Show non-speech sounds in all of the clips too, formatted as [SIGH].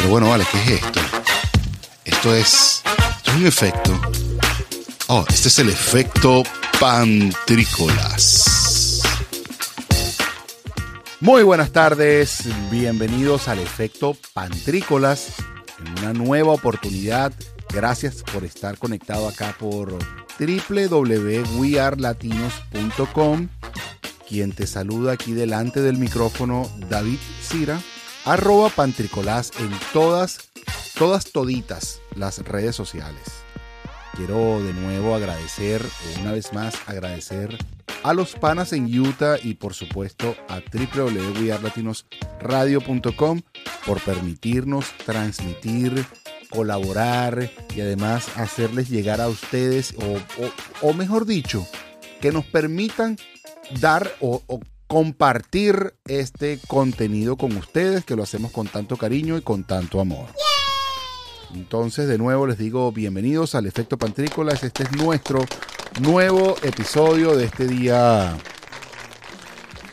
Pero bueno, vale, ¿qué es esto? Esto es, esto es un efecto. Oh, este es el efecto pantrícolas. Muy buenas tardes, bienvenidos al efecto pantrícolas en una nueva oportunidad. Gracias por estar conectado acá por www.wearlatinos.com. Quien te saluda aquí delante del micrófono, David Cira, arroba pantricolás en todas, todas toditas las redes sociales. Quiero de nuevo agradecer, una vez más agradecer a los panas en Utah y por supuesto a www.latinosradio.com por permitirnos transmitir, colaborar y además hacerles llegar a ustedes, o, mejor dicho, que nos permitan dar o, o compartir este contenido con ustedes, que lo hacemos con tanto cariño y con tanto amor. Entonces, de nuevo les digo bienvenidos al Efecto Pantrícolas. Este es nuestro nuevo episodio de este día.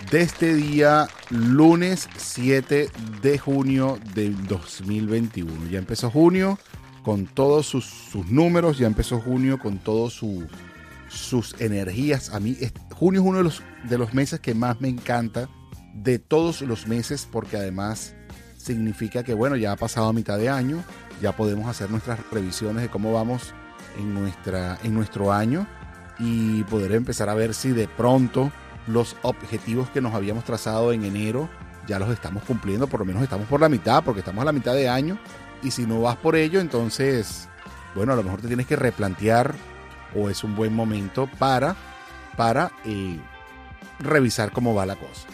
De este día, lunes 7 de junio del 2021. Ya empezó junio con todos sus, sus números, ya empezó junio con todas su, sus energías. A mí, junio es uno de los, de los meses que más me encanta de todos los meses, porque además significa que, bueno, ya ha pasado mitad de año ya podemos hacer nuestras revisiones de cómo vamos en, nuestra, en nuestro año y poder empezar a ver si de pronto los objetivos que nos habíamos trazado en enero ya los estamos cumpliendo, por lo menos estamos por la mitad, porque estamos a la mitad de año, y si no vas por ello, entonces, bueno, a lo mejor te tienes que replantear o es un buen momento para, para eh, revisar cómo va la cosa.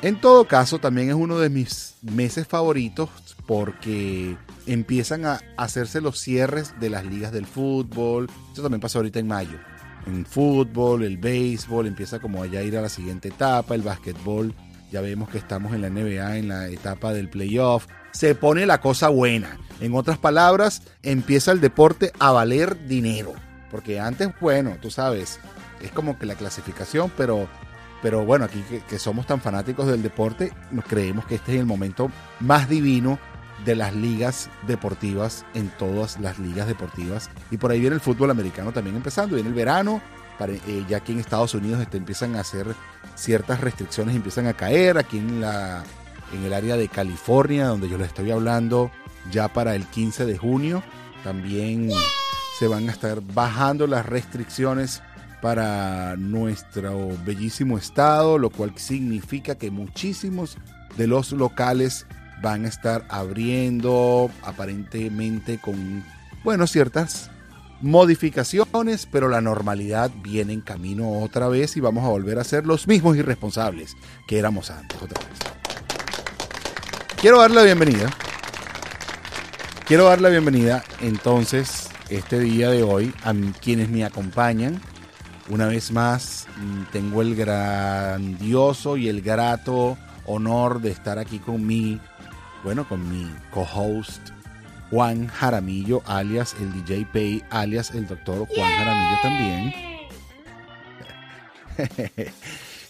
En todo caso, también es uno de mis meses favoritos porque empiezan a hacerse los cierres de las ligas del fútbol. Esto también pasa ahorita en mayo. En fútbol, el béisbol empieza como allá a ir a la siguiente etapa, el básquetbol. Ya vemos que estamos en la NBA, en la etapa del playoff. Se pone la cosa buena. En otras palabras, empieza el deporte a valer dinero. Porque antes, bueno, tú sabes, es como que la clasificación, pero, pero bueno, aquí que, somos tan fanáticos del deporte, nos creemos que este es el momento más divino de las ligas deportivas en todas las ligas deportivas. Y por ahí viene el fútbol americano también empezando. Viene el verano, eh, ya que en Estados Unidos este, empiezan a hacer ciertas restricciones, empiezan a caer. Aquí en, la, en el área de California, donde yo les estoy hablando, ya para el 15 de junio, también se van a estar bajando las restricciones para nuestro bellísimo estado, lo cual significa que muchísimos de los locales van a estar abriendo aparentemente con, bueno, ciertas modificaciones, pero la normalidad viene en camino otra vez y vamos a volver a ser los mismos irresponsables que éramos antes otra vez. Quiero dar la bienvenida. Quiero dar la bienvenida entonces este día de hoy a quienes me acompañan. Una vez más, mm, tengo el grandioso y el grato honor de estar aquí con mi bueno, con mi co-host Juan Jaramillo, alias el DJ Pay, alias el doctor Juan Jaramillo también. [LAUGHS]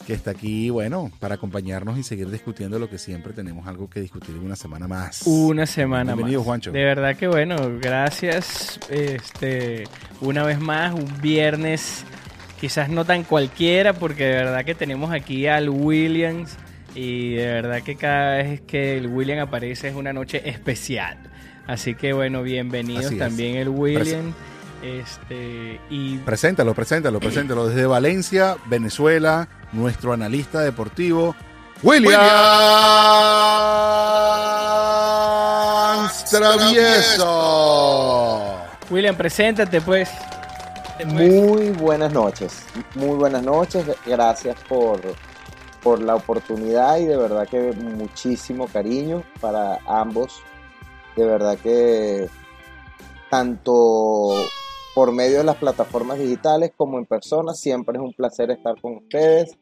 que está aquí, bueno, para acompañarnos y seguir discutiendo lo que siempre tenemos algo que discutir una semana más. Una semana Bienvenido, más. Juancho. De verdad que bueno, gracias. Este, una vez más, un viernes, quizás no tan cualquiera, porque de verdad que tenemos aquí al Williams y de verdad que cada vez que el William aparece es una noche especial. Así que bueno, bienvenidos también el William. Este, y... Preséntalo, preséntalo, preséntalo. Desde Valencia, Venezuela, nuestro analista deportivo, William, Travieso. William, preséntate pues. Muy buenas noches, muy buenas noches, gracias por por la oportunidad y de verdad que muchísimo cariño para ambos. De verdad que tanto por medio de las plataformas digitales como en persona, siempre es un placer estar con ustedes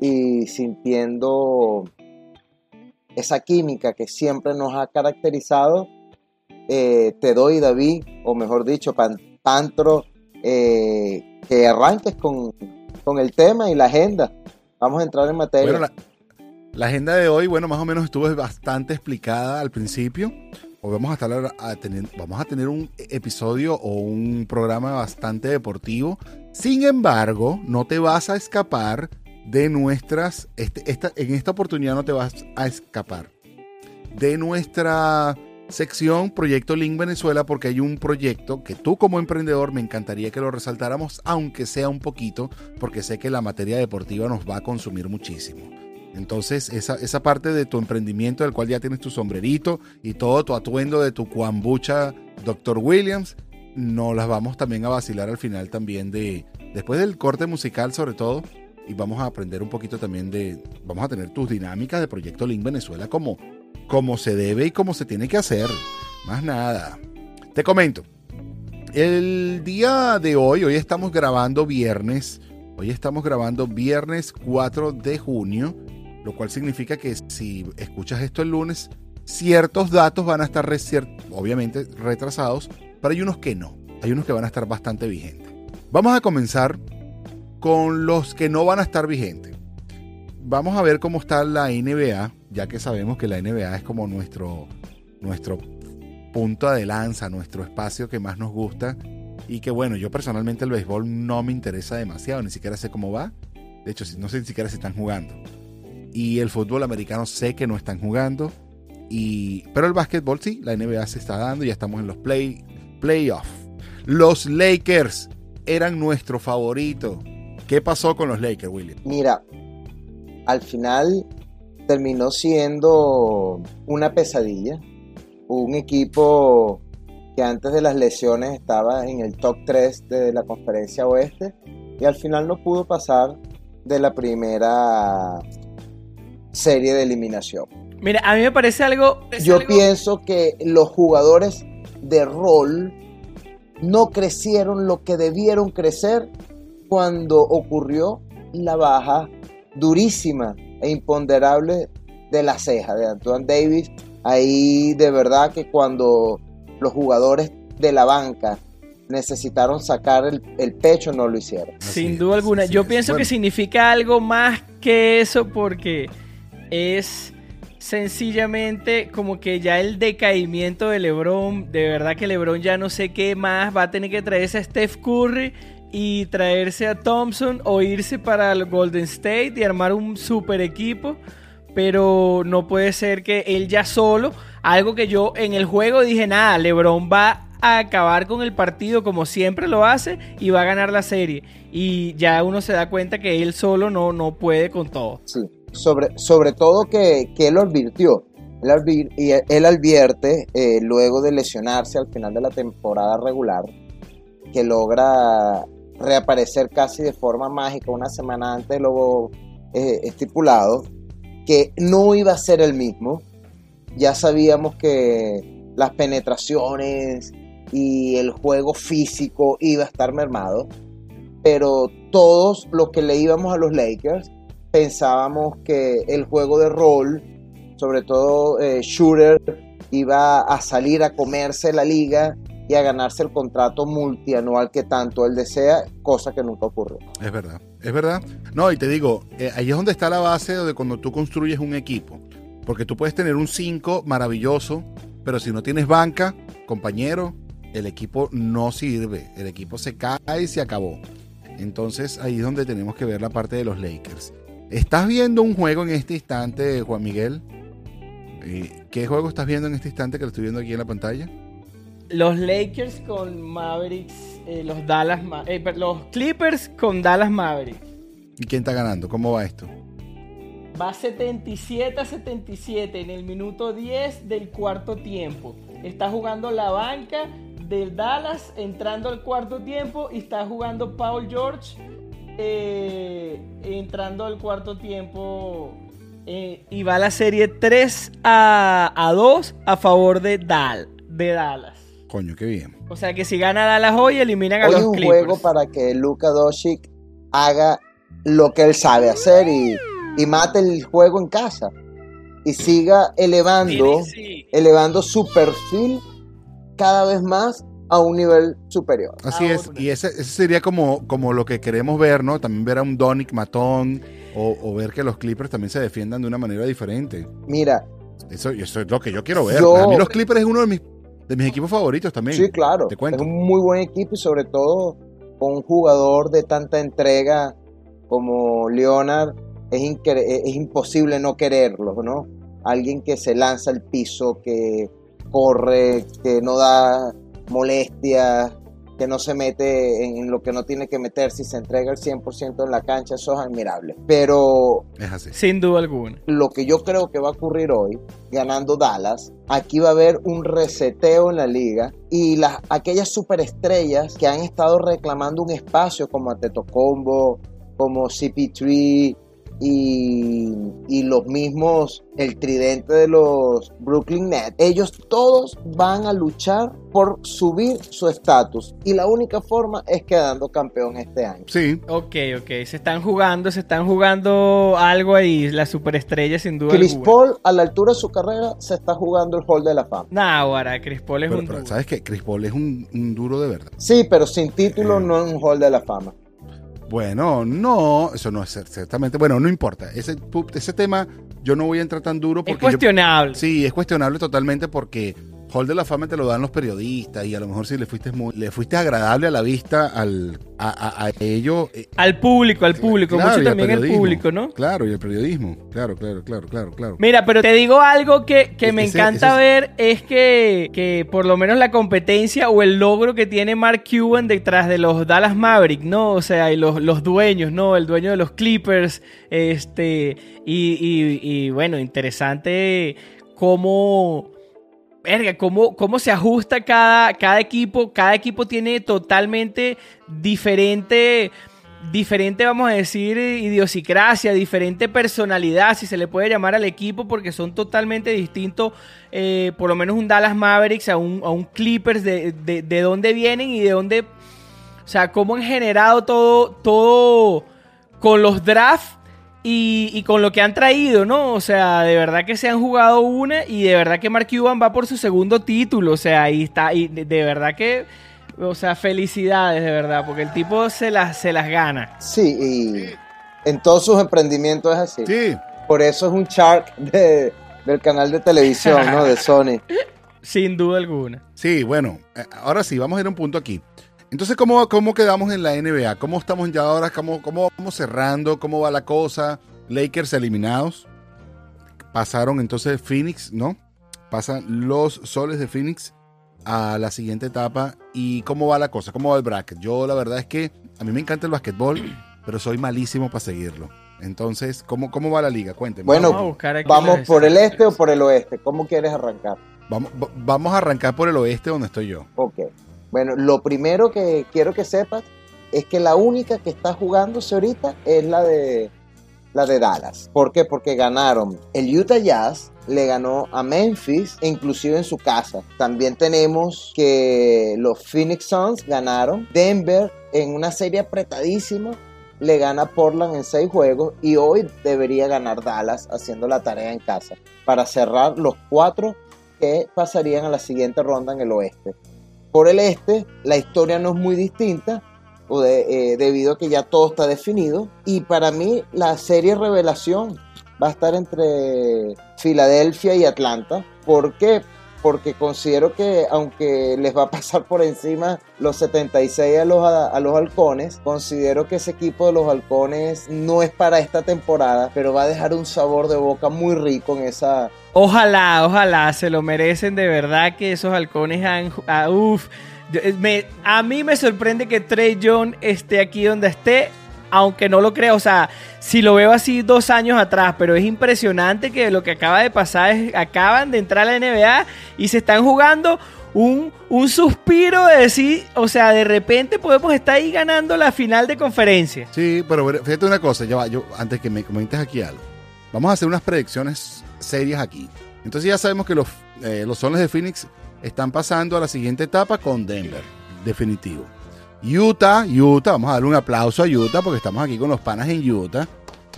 y sintiendo esa química que siempre nos ha caracterizado. Eh, te doy, David, o mejor dicho, Pantro, eh, que arranques con, con el tema y la agenda. Vamos a entrar en materia. la, agenda de hoy, bueno, más o menos estuvo bastante explicada al principio. Hoy vamos a estar a tener, vamos a tener un episodio o un programa bastante deportivo. Sin embargo, no te vas a escapar de nuestras, este, esta, en esta oportunidad no te vas a escapar de nuestra sección Proyecto Link Venezuela porque hay un proyecto que tú como emprendedor me encantaría que lo resaltáramos, aunque sea un poquito, porque sé que la materia deportiva nos va a consumir muchísimo. Entonces, esa, esa parte de tu emprendimiento, del cual ya tienes tu sombrerito y todo tu atuendo de tu cuambucha Dr. Williams, nos las vamos también a vacilar al final también de, después del corte musical sobre todo, y vamos a aprender un poquito también de, vamos a tener tus dinámicas de Proyecto Link Venezuela como, como se debe y como se tiene que hacer. Más nada. Te comento. El día de hoy, hoy estamos grabando viernes, hoy estamos grabando viernes 4 de junio, lo cual significa que si escuchas esto el lunes, ciertos datos van a estar obviamente retrasados, pero hay unos que no, hay unos que van a estar bastante vigentes. Vamos a comenzar con los que no van a estar vigentes. Vamos a ver cómo está la NBA, ya que sabemos que la NBA es como nuestro, nuestro punto de lanza, nuestro espacio que más nos gusta. Y que bueno, yo personalmente el béisbol no me interesa demasiado, ni siquiera sé cómo va. De hecho, no sé ni siquiera si están jugando. Y el fútbol americano sé que no están jugando. Y, pero el básquetbol sí, la NBA se está dando, ya estamos en los play, playoffs. Los Lakers eran nuestro favorito ¿Qué pasó con los Lakers, William? Mira, al final terminó siendo una pesadilla. Un equipo que antes de las lesiones estaba en el top 3 de la conferencia oeste y al final no pudo pasar de la primera serie de eliminación. Mira, a mí me parece algo... Yo pienso que los jugadores de rol no crecieron lo que debieron crecer cuando ocurrió la baja durísima e imponderable de la ceja de Antoine Davis. Ahí de verdad que cuando los jugadores de la banca necesitaron sacar el, pecho no lo hicieron. Sin duda alguna. Yo pienso que significa algo más que eso porque es sencillamente como que ya el decaimiento de LeBron, de verdad que LeBron ya no sé qué más va a tener que traerse a Steph Curry y traerse a Thompson o irse para el Golden State y armar un super equipo. Pero no puede ser que él ya solo, algo que yo en el juego dije, nada, LeBron va a acabar con el partido como siempre lo hace y va a ganar la serie. Y ya uno se da cuenta que él solo no, no puede con todo. Sí, sobre, sobre todo que, él lo advirtió. Él, y él advierte, eh, luego de lesionarse al final de la temporada regular, que logra reaparecer casi de forma mágica una semana antes de lo eh, estipulado, que no iba a ser el mismo. Ya sabíamos que las penetraciones y el juego físico iba a estar mermado, pero todos los que le íbamos a los Lakers pensábamos que el juego de rol, sobre todo eh, Shooter, iba a salir a comerse la liga y a ganarse el contrato multianual que tanto él desea, cosa que nunca ocurrió. Es verdad, es verdad. No, y te digo, eh, ahí es donde está la base de cuando tú construyes un equipo. Porque tú puedes tener un 5 maravilloso, pero si no tienes banca, compañero, el equipo no sirve. El equipo se cae y se acabó. Entonces ahí es donde tenemos que ver la parte de los Lakers. ¿Estás viendo un juego en este instante, Juan Miguel? Eh, ¿Qué juego estás viendo en este instante que lo estoy viendo aquí en la pantalla? Los Lakers con Mavericks, eh, los Dallas, eh, los Clippers con Dallas Mavericks. ¿Y quién está ganando? ¿Cómo va esto? Va 77 a 77 en el minuto 10 del cuarto tiempo. Está jugando la banca del Dallas entrando al cuarto tiempo y está jugando Paul George eh, entrando al cuarto tiempo. y va la serie 3 a, a 2 a favor de, Dal, de Dallas. Coño, qué bien. O sea que si gana Dallas hoy, eliminan a los un juego para que Luka Doncic haga lo que él sabe hacer y, mate el juego en casa. Y siga elevando, elevando su perfil cada vez más a un nivel superior. Así es, y ese, sería como, como lo que queremos ver, ¿no? También ver a un Donic matón o, o ver que los Clippers también se defiendan de una manera diferente. Mira, Eso, eso es lo que yo quiero ver. Yo- A mí los Clippers es uno de mis, de mis equipos favoritos también. Sí, claro. Te cuento. Es un muy buen equipo y sobre todo con un jugador de tanta entrega como Leonard, es, es imposible no quererlo, ¿no? Alguien que se lanza al piso, que corre, que no da molestias, que no se mete en, lo que no tiene que meterse y se entrega el 100% en la cancha, eso es admirable. Pero Es así. Sin duda alguna. lo que yo creo que va a ocurrir hoy, ganando Dallas, aquí va a haber un reseteo en la liga y las, aquellas superestrellas que han estado reclamando un espacio como Antetokounmpo, como CP3 y, y los mismos, el tridente de los Brooklyn Nets, ellos todos van a luchar por subir su estatus y la única forma es quedando campeón este año. Sí, Ok, ok. Se están jugando, se están jugando algo ahí. La superestrella, sin duda Chris alguna. Paul a la altura de su carrera se está jugando el Hall de la Fama. Nah, ahora, Chris Paul es pero, un pero duro. ¿sabes qué? Chris Paul es un, un duro de verdad. Sí, pero sin título Eh. no en un Hall de la Fama. Bueno, no, eso no es ciertamente. Bueno, no importa. Ese, ese tema yo no voy a entrar tan duro Es porque. yo- cuestionable. sí, es cuestionable totalmente porque Hall de la Fama te lo dan los periodistas y a lo mejor si le fuiste muy, le fuiste agradable a la vista al, a, a- a ello. eh, Al público, al público. claro, mucho también periodismo. público, ¿no? Claro, y el periodismo. Claro, claro, claro, claro, claro. Mira, pero te digo algo que, que me Ese- encanta ese ver es que, que por lo menos la competencia o el logro que tiene Mark Cuban detrás de los Dallas Mavericks, ¿no? O sea, y los, los dueños, ¿no? El dueño de los Clippers, este, y, y- y, bueno, interesante cómo, verga, cómo, cómo se ajusta cada, cada equipo, cada equipo tiene totalmente diferente diferente, vamos a decir, idiosincrasia, diferente personalidad, si se le puede llamar al equipo, porque son totalmente distintos, eh, por lo menos un Dallas Mavericks a un, a un Clippers, de, de, de dónde vienen y de dónde, o sea, cómo han generado todo, todo con los drafts y, y con lo que han traído, ¿no? O sea, de verdad que se han jugado una y de verdad que Mark Cuban va por su segundo título, o sea, ahí está, y de, de verdad que, o sea, felicidades, de verdad, porque el tipo se las, se las gana. Sí, y en todos sus emprendimientos es así. Sí, Por eso es un shark de- del canal de televisión, ¿no? De [LAUGHS] Sony. Sin duda alguna. sí, bueno, eh, ahora sí, vamos a ir a un punto aquí. Entonces, ¿cómo, cómo quedamos en la NBA? ¿Cómo estamos ya ahora? ¿Cómo, ¿Cómo vamos cerrando? ¿Cómo va la cosa? Lakers eliminados. Pasaron entonces Phoenix, ¿no? Pasan los soles de Phoenix a la siguiente etapa. ¿Y cómo va la cosa? ¿Cómo va el bracket? Yo la verdad es que a mí me encanta el basquetbol, [CLEARS THROAT] pero soy malísimo para seguirlo. Entonces, ¿cómo, cómo va la liga? Cuénteme. Bueno, Vamos a buscar aquí ¿Vamos por el este o por el oeste? ¿Cómo quieres arrancar? Vamos, va- vamos a arrancar por el oeste donde estoy yo. Ok. Bueno, lo primero que quiero que sepas es que la única que está jugándose ahorita es la de la de Dallas. ¿Por qué? Porque ganaron. El Utah Jazz le ganó a Memphis, inclusive en su casa. También tenemos que los Phoenix Suns ganaron. Denver en una serie apretadísima le gana Portland en seis juegos y hoy debería ganar Dallas haciendo la tarea en casa para cerrar los cuatro que pasarían a la siguiente ronda en el oeste. Por el este, la historia no es muy distinta, o de- eh, debido a que ya todo está definido. Y para mí, la serie revelación va a estar entre Filadelfia y Atlanta. ¿Por qué? Porque considero que, aunque les va a pasar por encima los 76 a los, a, los halcones, considero que ese equipo de los halcones no es para esta temporada, pero va a dejar un sabor de boca muy rico en esa, Ojalá, ojalá, se lo merecen de verdad que esos halcones han... ah, eh, a mí me sorprende que Trey John esté aquí donde esté, aunque no lo creo, o sea, si lo veo así dos años atrás, pero es impresionante que lo que acaba de pasar es, acaban de entrar a la NBA y se están jugando un, un suspiro de decir, o sea, de repente podemos estar ahí ganando la final de conferencia. Sí, pero fíjate una cosa, ya yo, antes que me comentes aquí algo. Vamos a hacer unas predicciones serias aquí. Entonces ya sabemos que los, eh, los soles de Phoenix están pasando a la siguiente etapa con Denver, definitivo. Utah, Utah, vamos a darle un aplauso a Utah porque estamos aquí con los panas en Utah,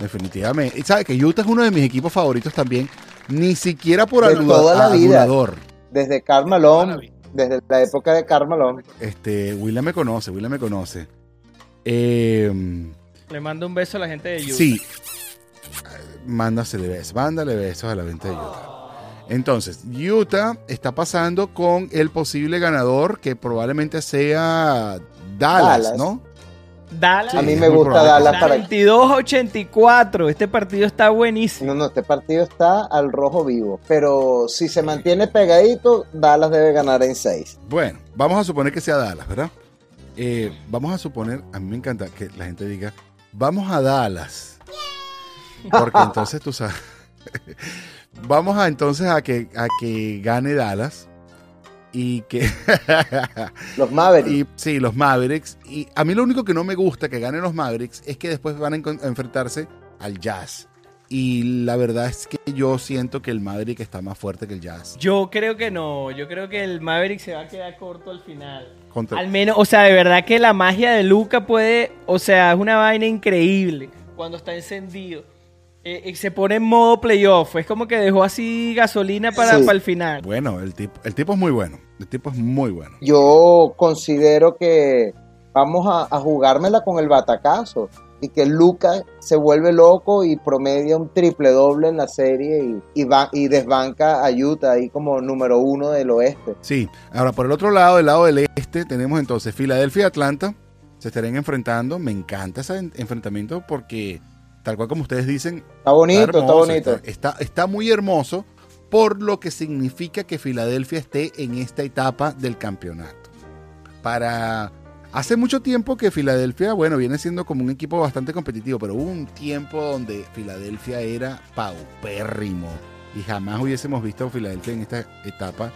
definitivamente. Y sabes que Utah es uno de mis equipos favoritos también, ni siquiera por De aluda- toda la vida. adulador. desde desde la época de Carmalón. Este, William me conoce, William me conoce. Eh, Le mando un beso a la gente de Utah. Sí. Mándasele besos. Mándale besos a la venta de Utah. Entonces, Utah está pasando con el posible ganador que probablemente sea Dallas, Dallas. ¿no? Dallas. a mí me gusta. Dallas para 22-84. Este partido está buenísimo. No, no, este partido está al rojo vivo. Pero si se mantiene pegadito, Dallas debe ganar en 6. Bueno, vamos a suponer que sea Dallas, ¿verdad? Eh, vamos a suponer, a mí me encanta que la gente diga, vamos a Dallas. Porque [LAUGHS] entonces tú sabes. [LAUGHS] vamos a entonces a que, a que gane Dallas. Y que. [LAUGHS] Los Mavericks. y, sí, los Mavericks. Y a mí lo único que no me gusta que ganen los Mavericks es que después van a, enfrentarse al Jazz. Y la verdad es que yo siento que el Maverick está más fuerte que el Jazz. Yo creo que no. Yo creo que el Maverick se va a quedar corto al final. Contra- Al menos, o sea, de verdad que la magia de Luca puede, o sea, es una vaina increíble cuando está encendido. Eh, eh, se pone en modo playoff. Es como que dejó así gasolina para, Sí. para el final. Bueno, el tipo, el tipo es muy bueno. El tipo es muy bueno. Yo considero que vamos a, a jugármela con el batacazo. Y que Lucas se vuelve loco y promedia un triple doble en la serie y, y, va, y desbanca a Utah ahí como número uno del oeste. Sí, ahora por el otro lado, del lado del este, tenemos entonces Filadelfia y Atlanta. Se estarían enfrentando. Me encanta ese en- enfrentamiento porque, tal cual como ustedes dicen, Está bonito, está, hermoso, bonito. Está, está- está muy hermoso por lo que significa que Filadelfia esté en esta etapa del campeonato. Para hace mucho tiempo que Filadelfia, bueno, viene siendo como un equipo bastante competitivo, pero hubo un tiempo donde Filadelfia era paupérrimo y jamás hubiésemos visto a Filadelfia en esta etapa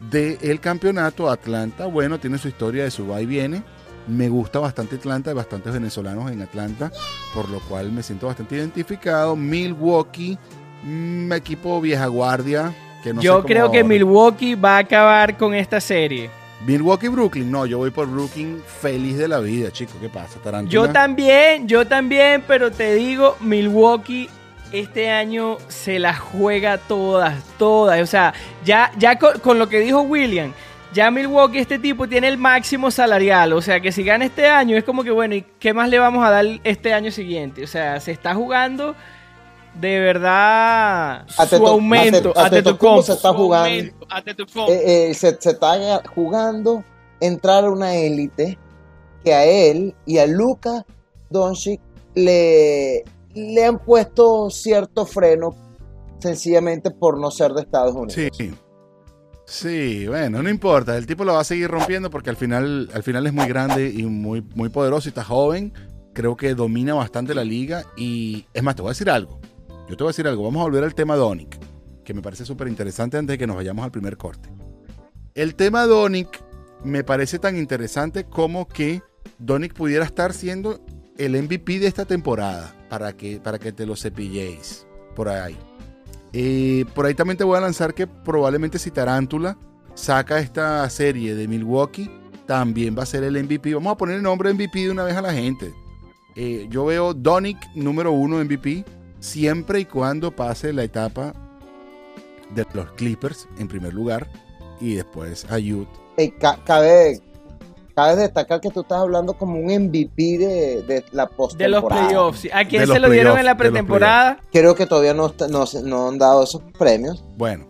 del campeonato. Atlanta, bueno, tiene su historia de su va y viene. Me gusta bastante Atlanta, hay bastantes venezolanos en Atlanta, por lo cual me siento bastante identificado. Milwaukee, mm, equipo vieja guardia. Que no sé Yo creo que ahora. Milwaukee va a acabar con esta serie. Milwaukee, Brooklyn. No, yo voy por Brooklyn feliz de la vida, chico. ¿Qué pasa? Yo también, yo también, pero te digo, Milwaukee este año se la juega todas, todas. O sea, ya, ya con, con lo que dijo William, ya Milwaukee, este tipo tiene el máximo salarial. O sea, que si gana este año es como que, bueno, ¿y qué más le vamos a dar este año siguiente? O sea, se está jugando de verdad su aumento. Ate- Antetokounmpo se está su jugando. Eh, eh, se, se está jugando entrar a una élite que a él y a Luka Doncic le, le han puesto cierto freno sencillamente por no ser de Estados Unidos. Sí. Sí, bueno, no importa. El tipo lo va a seguir rompiendo porque al final, al final es muy grande y muy, muy poderoso y está joven. Creo que domina bastante la liga. Y es más, te voy a decir algo. Yo te voy a decir algo. Vamos a volver al tema Donic, que me parece súper interesante antes de que nos vayamos al primer corte. El tema Donic me parece tan interesante como que Donic pudiera estar siendo el MVP de esta temporada para que, para que te lo cepilléis por ahí. Eh, por ahí también te voy a lanzar que probablemente si Tarántula saca esta serie de Milwaukee, también va a ser el MVP. Vamos a poner el nombre MVP de una vez a la gente. Eh, yo veo Donic número uno MVP siempre y cuando pase la etapa de los Clippers en primer lugar y después a. Eh, ca- cabe, cabe destacar que tú estás hablando como un MVP de, de la de los postemporada. playoffs. ¿A quién De se lo dieron en la pretemporada? Creo que todavía no, no, han dado esos premios. Bueno,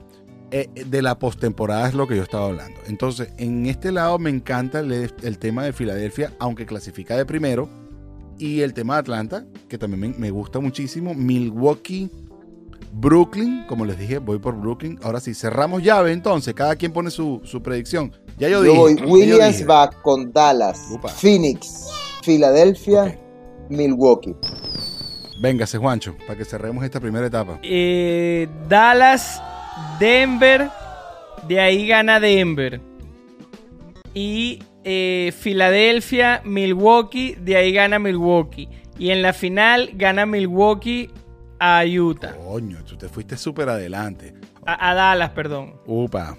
eh, de la postemporada es lo que yo estaba hablando. Entonces, en este lado me encanta el, el tema de Filadelfia, aunque clasifica de primero. Y el tema de Atlanta, que también me, me gusta muchísimo. Milwaukee, Brooklyn, como les dije, voy por Brooklyn. Ahora sí, cerramos llave entonces. Cada quien pone su, su predicción. Ya yo, Yo dije. voy yo Williams dije. va con Dallas, Upa. Phoenix, Filadelfia. Milwaukee. Véngase, Juancho, para que cerremos esta primera etapa. Eh, Dallas, Denver, de ahí gana Denver. Y eh, Filadelfia, Milwaukee, de ahí gana Milwaukee. Y en la final gana Milwaukee a Utah. Coño, tú te fuiste súper adelante. A, a Dallas, perdón. Upa.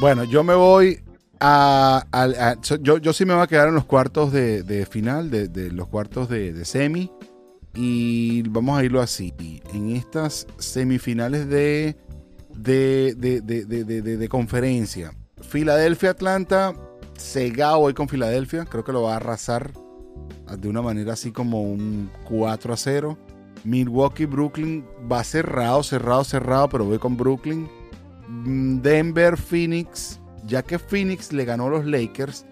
Bueno, yo me voy a. a- yo, yo sí me voy a quedar en los cuartos de, de final, de, de los cuartos de, de semi. Y vamos a irlo así. En estas semifinales de, de, conferencia. Filadelfia, Atlanta. Cegado voy con Filadelfia. Creo que lo va a arrasar de una manera así como un 4 a 0. Milwaukee, Brooklyn va cerrado, cerrado, cerrado, pero voy con Brooklyn. mm, Denver, Phoenix, ya que Phoenix le ganó a los Lakers,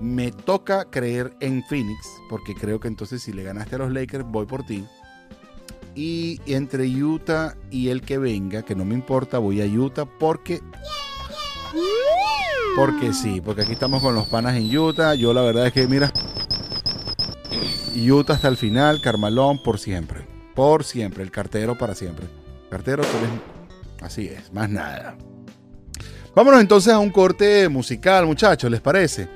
me toca creer en Phoenix, porque creo que entonces si le ganaste a los Lakers, voy por ti. Y entre Utah y el que venga, que no me importa, voy a Utah porque... Porque sí, porque aquí estamos con los panas en Utah. Yo la verdad es que, mira, Utah hasta el final, Carmalón por siempre. Por siempre, el cartero para siempre. Cartero, tú eres- Así es, más nada. Vámonos entonces a un corte musical, muchachos, ¿les parece?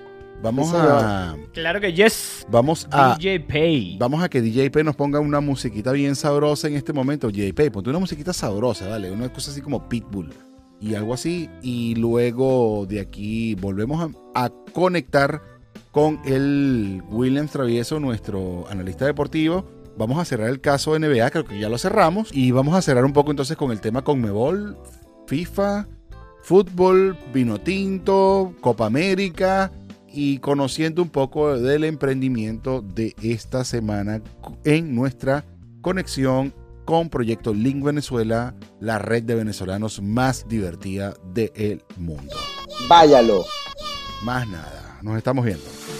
Vamos a. Claro que yes. Vamos a. DJ Pay. Vamos a que DJ P nos ponga una musiquita bien sabrosa en este momento. DJ P, ponte una musiquita sabrosa, ¿vale? Una cosa así como Pitbull y algo así. Y luego de aquí volvemos a, a conectar con el Williams Travieso, nuestro analista deportivo. Vamos a cerrar el caso NBA, creo que ya lo cerramos. Y vamos a cerrar un poco entonces con el tema Conmebol, FIFA, fútbol, vino tinto, Copa América y conociendo un poco del emprendimiento de esta semana en nuestra conexión con Proyecto Link Venezuela, la red de venezolanos más divertida del mundo. Váyalo. Más nada, nos estamos viendo.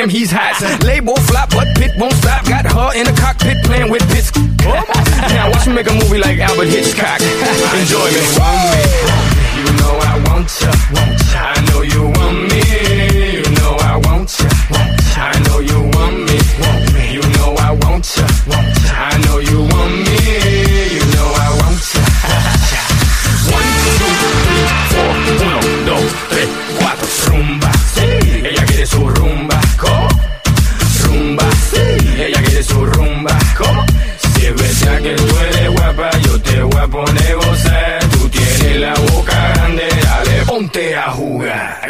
damn he's hot. Label flop, but pit won't stop. Got her in the cockpit playing with bits. now watch me make a movie like Albert Hitchcock. Enjoy me. You know I want ya. I know you want me. Ponte a jugar.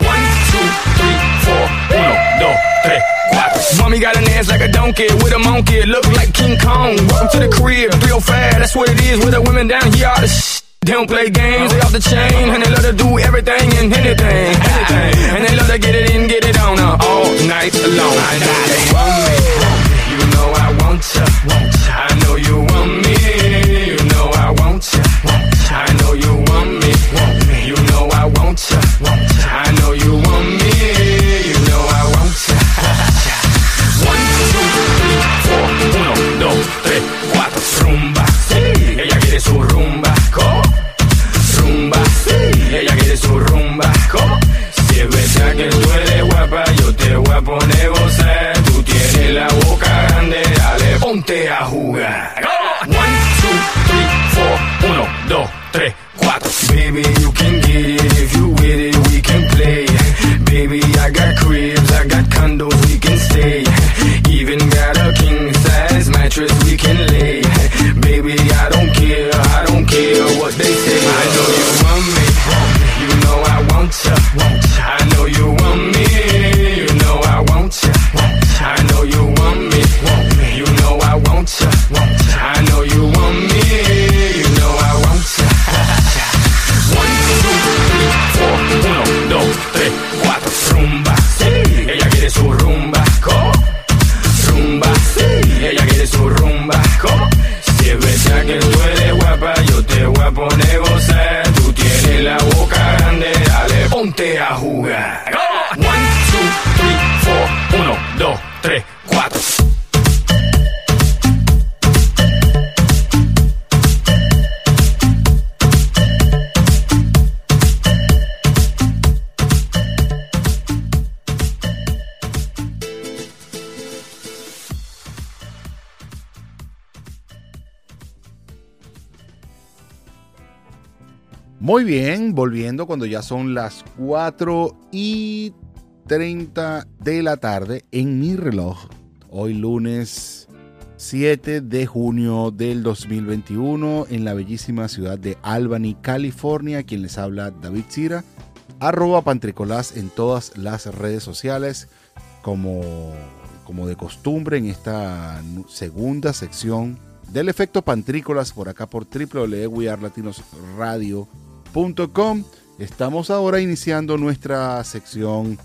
One, two, three, four. Uno, dos, tres, cuatro. Mommy got an ass like a donkey with a monkey. Look like King Kong. Welcome to the crib, real fast. That's what it is with the women down here. All the sh- they don't play games, they off the chain, and they love to do everything and anything, anything. And they love to get it in, get it on uh, all night long. I want me, you know I want ya. I Volviendo cuando ya son las 4 y 30 de la tarde en mi reloj. Hoy lunes 7 de junio del 2021 en la bellísima ciudad de Albany, California. Quien les habla David Cira. Arroba Pantricolás en todas las redes sociales como, como de costumbre en esta segunda sección del efecto Pantrícolas por acá por www.wearlatinosradio.com. Estamos ahora iniciando nuestra sección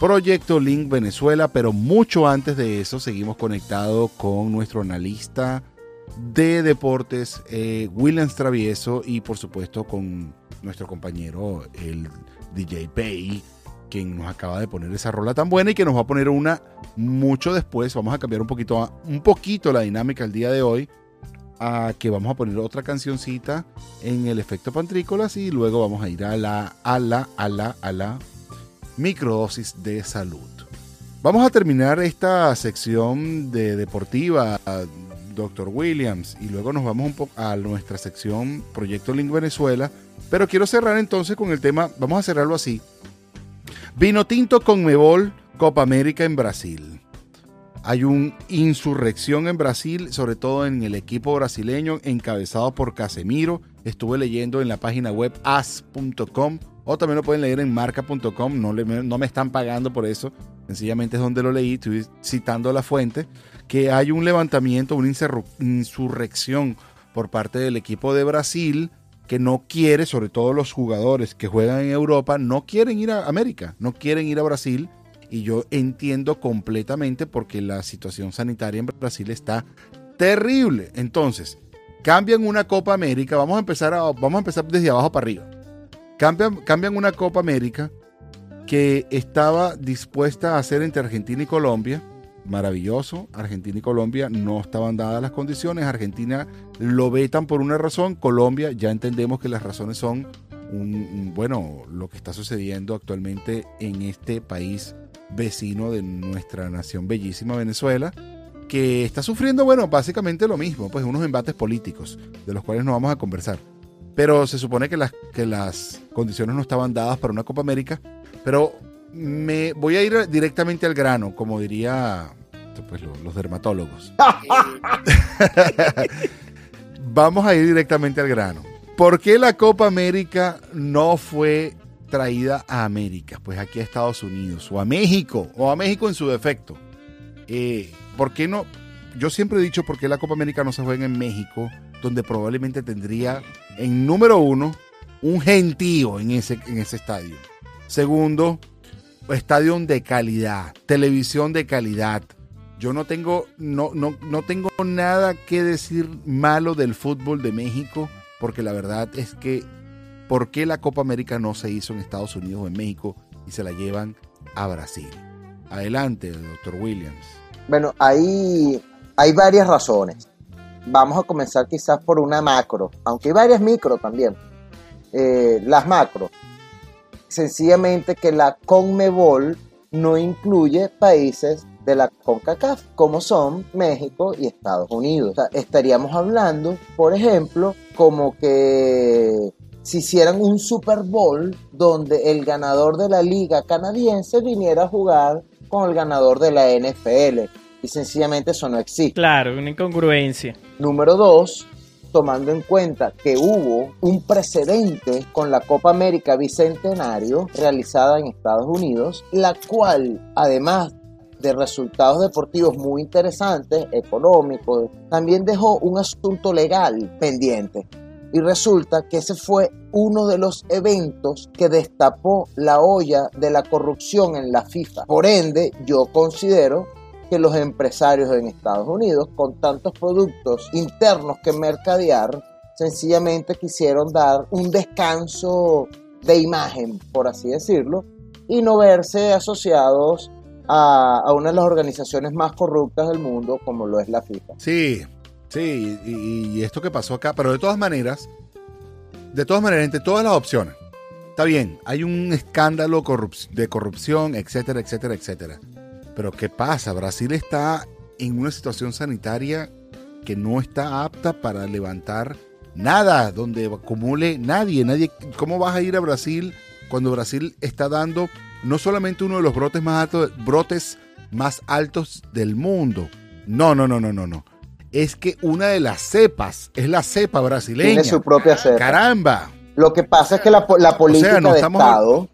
Proyecto Link Venezuela, pero mucho antes de eso seguimos conectados con nuestro analista de deportes, eh, William Travieso, y por supuesto con nuestro compañero, el DJ Pay, quien nos acaba de poner esa rola tan buena y que nos va a poner una mucho después. Vamos a cambiar un poquito, un poquito la dinámica el día de hoy. Que vamos a poner otra cancioncita en el efecto pantrícolas y luego vamos a ir a la, a la, a la, a la microdosis de salud. Vamos a terminar esta sección de deportiva, Dr. Williams, y luego nos vamos un poco a nuestra sección Proyecto Link Venezuela. Pero quiero cerrar entonces con el tema, vamos a cerrarlo así. Vino tinto con Mebol, Copa América en Brasil. Hay una insurrección en Brasil, sobre todo en el equipo brasileño encabezado por Casemiro. Estuve leyendo en la página web as.com o también lo pueden leer en marca.com, no, me están pagando por eso, sencillamente es donde lo leí, estoy citando la fuente, que hay un levantamiento, una insurrección por parte del equipo de Brasil que no quiere, sobre todo los jugadores que juegan en Europa, no quieren ir a América, no quieren ir a Brasil. Y yo entiendo completamente porque la situación sanitaria en Brasil está terrible. Entonces, cambian una Copa América, vamos a empezar, a, vamos a empezar desde abajo para arriba. Cambian, cambian una Copa América que estaba dispuesta a hacer entre Argentina y Colombia. Maravilloso. Argentina y Colombia no estaban dadas las condiciones. Argentina lo vetan por una razón. Colombia ya entendemos que las razones son un, bueno, lo que está sucediendo actualmente en este país vecino de nuestra nación bellísima Venezuela, que está sufriendo, bueno, básicamente lo mismo, pues unos embates políticos, de los cuales no vamos a conversar. Pero se supone que las, que las condiciones no estaban dadas para una Copa América. Pero me voy a ir directamente al grano, como diría pues, los, dermatólogos. [LAUGHS] Vamos a ir directamente al grano. ¿Por qué la Copa América no fue traída a América? Pues aquí a Estados Unidos o a México o a México en su defecto. Eh, ¿Por qué no? Yo siempre he dicho por qué la Copa América no se juega en México, donde probablemente tendría en número uno, un gentío en ese, en ese estadio. Segundo, estadio de calidad, televisión de calidad. Yo no tengo, no, no, no tengo nada que decir malo del fútbol de México, porque la verdad es que, ¿por qué la Copa América no se hizo en Estados Unidos o en México y se la llevan a Brasil? Adelante, doctor Williams. Bueno, ahí hay varias razones vamos a comenzar quizás por una macro, aunque hay varias micro también. Eh, las macro, sencillamente que la CONMEBOL no incluye países de la CONCACAF, como son México y Estados Unidos. estaríamos hablando, por ejemplo, como que si hicieran un Super Bowl donde el ganador de la liga canadiense viniera a jugar con el ganador de la NFL y sencillamente eso no existe. Claro, una incongruencia. Número dos, tomando en cuenta que hubo un precedente con la Copa América Bicentenario realizada en Estados Unidos, la cual además de resultados deportivos muy interesantes, económicos, también dejó un asunto legal pendiente. Y resulta que ese fue uno de los eventos que destapó la olla de la corrupción en la FIFA. Por ende, yo considero que los empresarios en Estados Unidos, con tantos productos internos que mercadear, sencillamente quisieron dar un descanso de imagen, por así decirlo, y no verse asociados a, una de las organizaciones más corruptas del mundo, como lo es la FIFA. Sí, sí, y, esto que pasó acá, pero de todas maneras, de todas maneras, entre todas las opciones, está bien, hay un escándalo de corrupción, etcétera, etcétera, etcétera. Pero ¿qué pasa? Brasil está en una situación sanitaria que no está apta para levantar nada donde acumule nadie, nadie. ¿Cómo vas a ir a Brasil cuando Brasil está dando no solamente uno de los brotes más altos, brotes más altos del mundo? No, no, no, no, no, no. Es que una de las cepas es la cepa brasileña. Tiene su propia cepa. Caramba. Lo que pasa es que la, la política O sea, no de estamos- Estado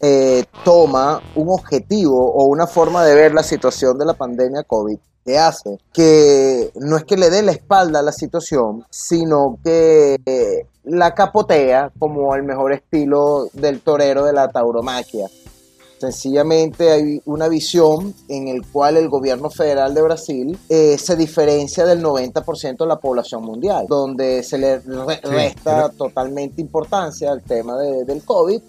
eh, toma un objetivo o una forma de ver la situación de la pandemia COVID que hace que no es que le dé la espalda a la situación, sino que eh, la capotea como el mejor estilo del torero de la tauromaquia. Sencillamente hay una visión en el cual el gobierno federal de Brasil eh, se diferencia del 90% de la población mundial, donde se le re- resta pero- totalmente importancia al tema de- del COVID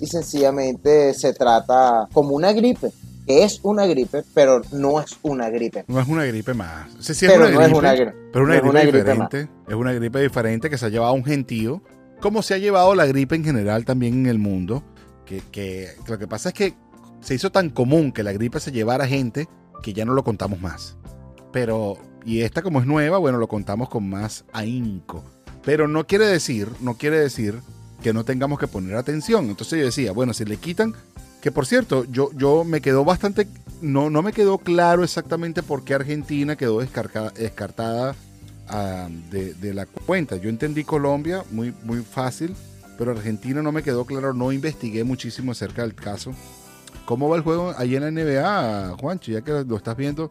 y sencillamente se trata como una gripe, que es una gripe, pero no es una gripe. No es una gripe más. O sea, sí es Pero una no es gripe, una gripe. Pero una No es gripe una gripe diferente. es una gripe diferente que se ha llevado a un gentío. Como se ha llevado la gripe en general también en el mundo. Que, lo que pasa es que se hizo tan común que la gripe se llevara gente que ya no lo contamos más. Pero, y esta como es nueva, bueno, lo contamos con más ahínco. Pero no quiere decir, no quiere decir que no tengamos que poner atención. Entonces yo decía, bueno, si le quitan, que por cierto, yo, yo me quedó bastante, no, no me quedó claro exactamente por qué Argentina quedó descarga- descartada ah, de, de la cuenta. Yo entendí Colombia muy, muy fácil, pero Argentina no me quedó claro, no investigué muchísimo acerca del caso. ¿Cómo va el juego ahí en la NBA, Juancho? Ya que lo estás viendo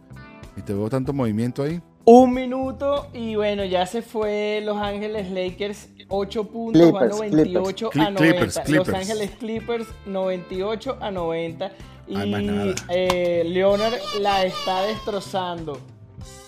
y te veo tanto movimiento ahí. Un minuto y bueno, ya se fue Los Ángeles Lakers, 8 puntos, van Clippers, 98 a Clippers. 90. Clippers, Los. Ángeles Clippers, 98 a 90. Y Ay, más nada. eh, Leonard la está destrozando.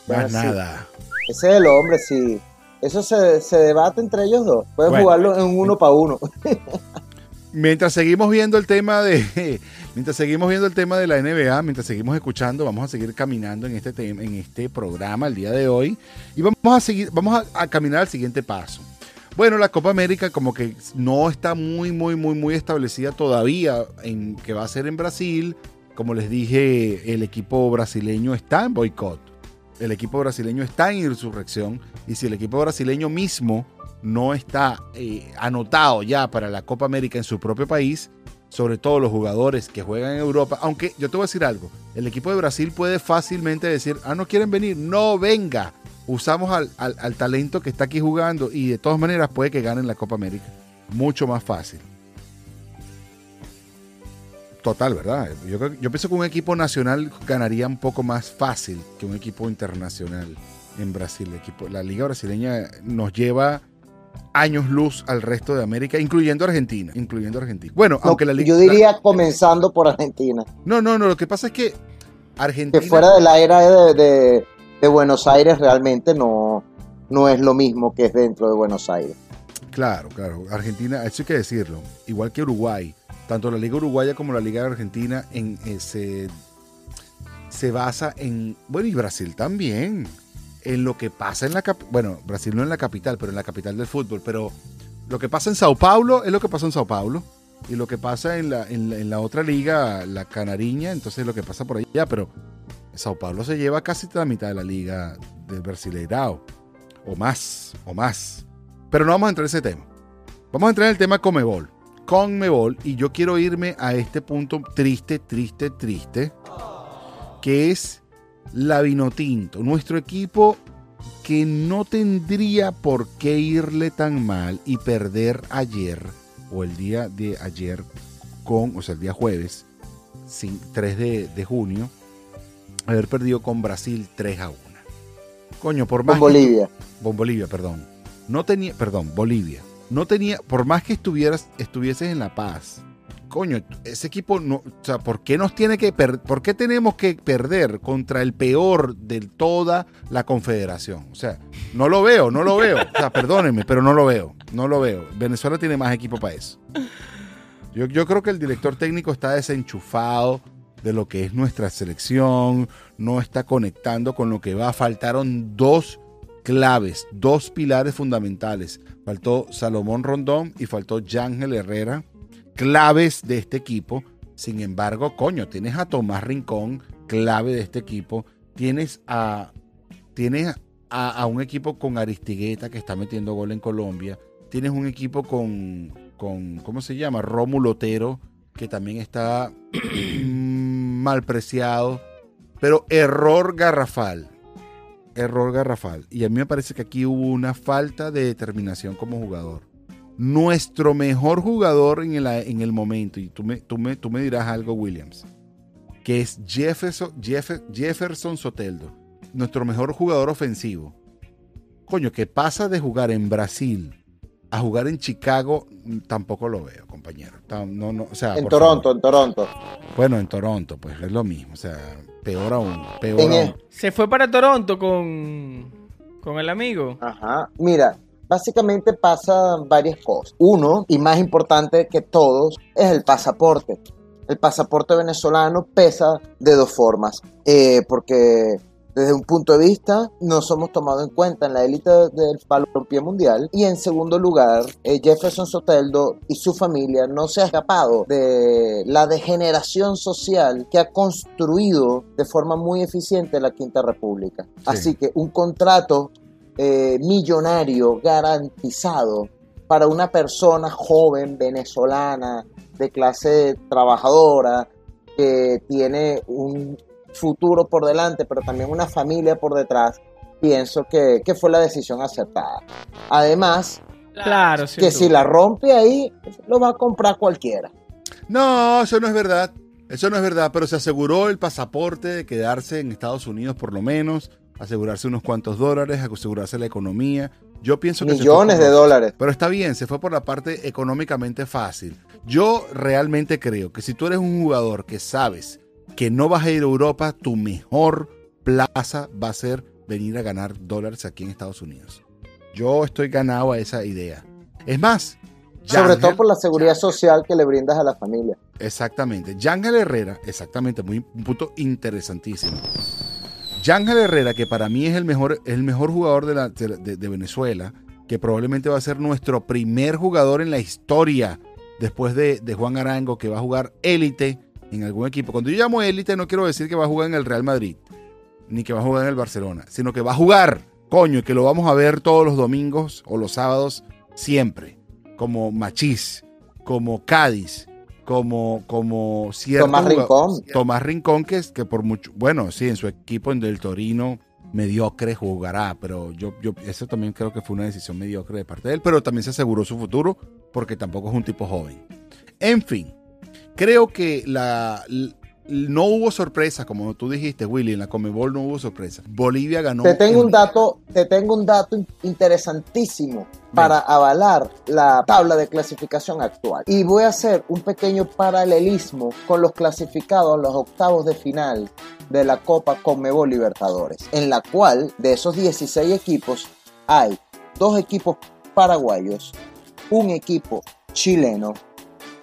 Más Ah, sí. nada. Ese es el hombre, sí. Eso se, se debate entre ellos dos. Pueden Bueno. jugarlo en uno para uno. [LAUGHS] Mientras seguimos viendo el tema de [LAUGHS] mientras seguimos viendo el tema de la NBA, mientras seguimos escuchando, vamos a seguir caminando en este tema, en este programa el día de hoy y vamos a seguir vamos a, a caminar al siguiente paso. Bueno, la Copa América como que no está muy muy muy muy establecida todavía en que va a ser en Brasil. Como les dije, el equipo brasileño está en boicot. El equipo brasileño está en insurrección y si el equipo brasileño mismo no está eh, anotado ya para la Copa América en su propio país, sobre todo los jugadores que juegan en Europa, aunque yo te voy a decir algo, el equipo de Brasil puede fácilmente decir, ah, no quieren venir, no venga, usamos al, al- al talento que está aquí jugando y de todas maneras puede que ganen la Copa América, mucho más fácil. Total, ¿verdad? Yo, pienso que un equipo nacional ganaría un poco más fácil que un equipo internacional en Brasil. El equipo, la liga brasileña nos lleva años luz al resto de América, incluyendo Argentina. Incluyendo Argentina. Bueno, No, aunque la liga. yo diría comenzando por Argentina. No, no, no. Lo que pasa es que Argentina. Que fuera de la era de, de- de Buenos Aires realmente no, no es lo mismo que es dentro de Buenos Aires. Claro, claro. Argentina, eso hay que decirlo. Igual que Uruguay. Tanto la Liga Uruguaya como la Liga Argentina en, eh, se, se basa en. Bueno, y Brasil también. En lo que pasa en la capital. Bueno, Brasil no en la capital, pero en la capital del fútbol. Pero lo que pasa en Sao Paulo es lo que pasa en Sao Paulo. Y lo que pasa en la, en la, otra liga, la Canariña, entonces lo que pasa por allá. Pero Sao Paulo se lleva casi la mitad de la liga del Brasileirao. O más, o más. Pero no vamos a entrar en ese tema. Vamos a entrar en el tema Comebol. Conmebol. Y yo quiero irme a este punto triste, triste, triste. Que es la Vinotinto. Nuestro equipo que no tendría por qué irle tan mal y perder ayer o el día de ayer con, o sea, el día jueves, cin- 3 de, de junio, haber perdido con Brasil 3 a 1. Coño, por más Con que- Bolivia. Bon Bolivia, perdón. No tenía, perdón, Bolivia. No tenía, por más que estuvieras, estuvieses en La Paz. Coño, ese equipo no, o sea, ¿por qué nos tiene que? ¿Por qué tenemos que perder contra el peor de toda la confederación? O sea, no lo veo, no lo veo. O sea, perdónenme, pero no lo veo, no lo veo. Venezuela tiene más equipo para eso. Yo, yo creo que el director técnico está desenchufado de lo que es nuestra selección, no está conectando con lo que va. Faltaron dos claves, dos pilares fundamentales. Faltó Salomón Rondón y faltó Yángel Herrera, claves de este equipo. Sin embargo, coño, tienes a Tomás Rincón, clave de este equipo. Tienes a, tienes a, un equipo con Aristigueta que está metiendo gol en Colombia. Tienes un equipo con, con ¿cómo se llama? Rómulo Otero, que también está [CLEARS THROAT] mal preciado. Pero error garrafal. Error garrafal. Y a mí me parece que aquí hubo una falta de determinación como jugador. Nuestro mejor jugador en el, en el momento, y tú me, tú, me, tú me dirás algo, Williams, que es Jefferson, Jeff- Jefferson Soteldo, nuestro mejor jugador ofensivo. Coño, que pasa de jugar en Brasil a jugar en Chicago, tampoco lo veo, compañero. No, no, o sea, En Toronto, favor. en Toronto. Bueno, en Toronto, pues es lo mismo. O sea, peor aún. Peor En el- aún. Se fue para Toronto con, con el amigo. Ajá. Mira, básicamente pasan varias cosas. Uno, y más importante que todos, es el pasaporte. El pasaporte venezolano pesa de dos formas. Eh, porque desde un punto de vista no somos tomados en cuenta en la élite del balompié mundial. Y en segundo lugar, eh, Jefferson Soteldo y su familia no se ha escapado de la degeneración social que ha construido de forma muy eficiente la Quinta República. Así que un contrato eh, millonario garantizado para una persona joven venezolana de clase trabajadora que tiene un futuro por delante, pero también una familia por detrás, pienso que, que fue la decisión acertada. Además, Claro, que si la rompe ahí, lo va a comprar cualquiera. No, eso no es verdad. Eso no es verdad, pero se aseguró el pasaporte de quedarse en Estados Unidos por lo menos, asegurarse unos cuantos dólares, asegurarse la economía. Yo pienso que Millones de dólares. Pero está bien, se fue por la parte económicamente fácil. Yo realmente creo que si tú eres un jugador que sabes que no vas a ir a Europa, tu mejor plaza va a ser venir a ganar dólares aquí en Estados Unidos. Yo estoy ganado a esa idea. Es más, Sobre Yangel- todo por la seguridad social que le brindas a la familia. Exactamente. Yangel Herrera, exactamente, muy, un punto interesantísimo. Yangel Herrera, que para mí es el mejor, el mejor jugador de, la- de- de- de Venezuela, que probablemente va a ser nuestro primer jugador en la historia, después de, de Juan Arango, que va a jugar élite en algún equipo. Cuando yo llamo élite, no quiero decir que va a jugar en el Real Madrid, ni que va a jugar en el Barcelona, sino que va a jugar, coño, y que lo vamos a ver todos los domingos o los sábados, siempre. Como Machís, como Cádiz, como, como cierto Tomás Rincón. Tomás Rincón, que, es- que por mucho, bueno, sí, en su equipo en del Torino mediocre jugará, pero yo, yo eso también creo que fue una decisión mediocre de parte de él, pero también se aseguró su futuro porque tampoco es un tipo joven. En fin, creo que la, no hubo sorpresa, como tú dijiste, Willy, en la Comebol no hubo sorpresa. Bolivia ganó. Te tengo en- un dato, te tengo un dato in- interesantísimo para avalar la tabla de clasificación actual. Y voy a hacer un pequeño paralelismo con los clasificados a los octavos de final de la Copa Conmebol Libertadores, en la cual de esos 16 equipos hay dos equipos paraguayos, un equipo chileno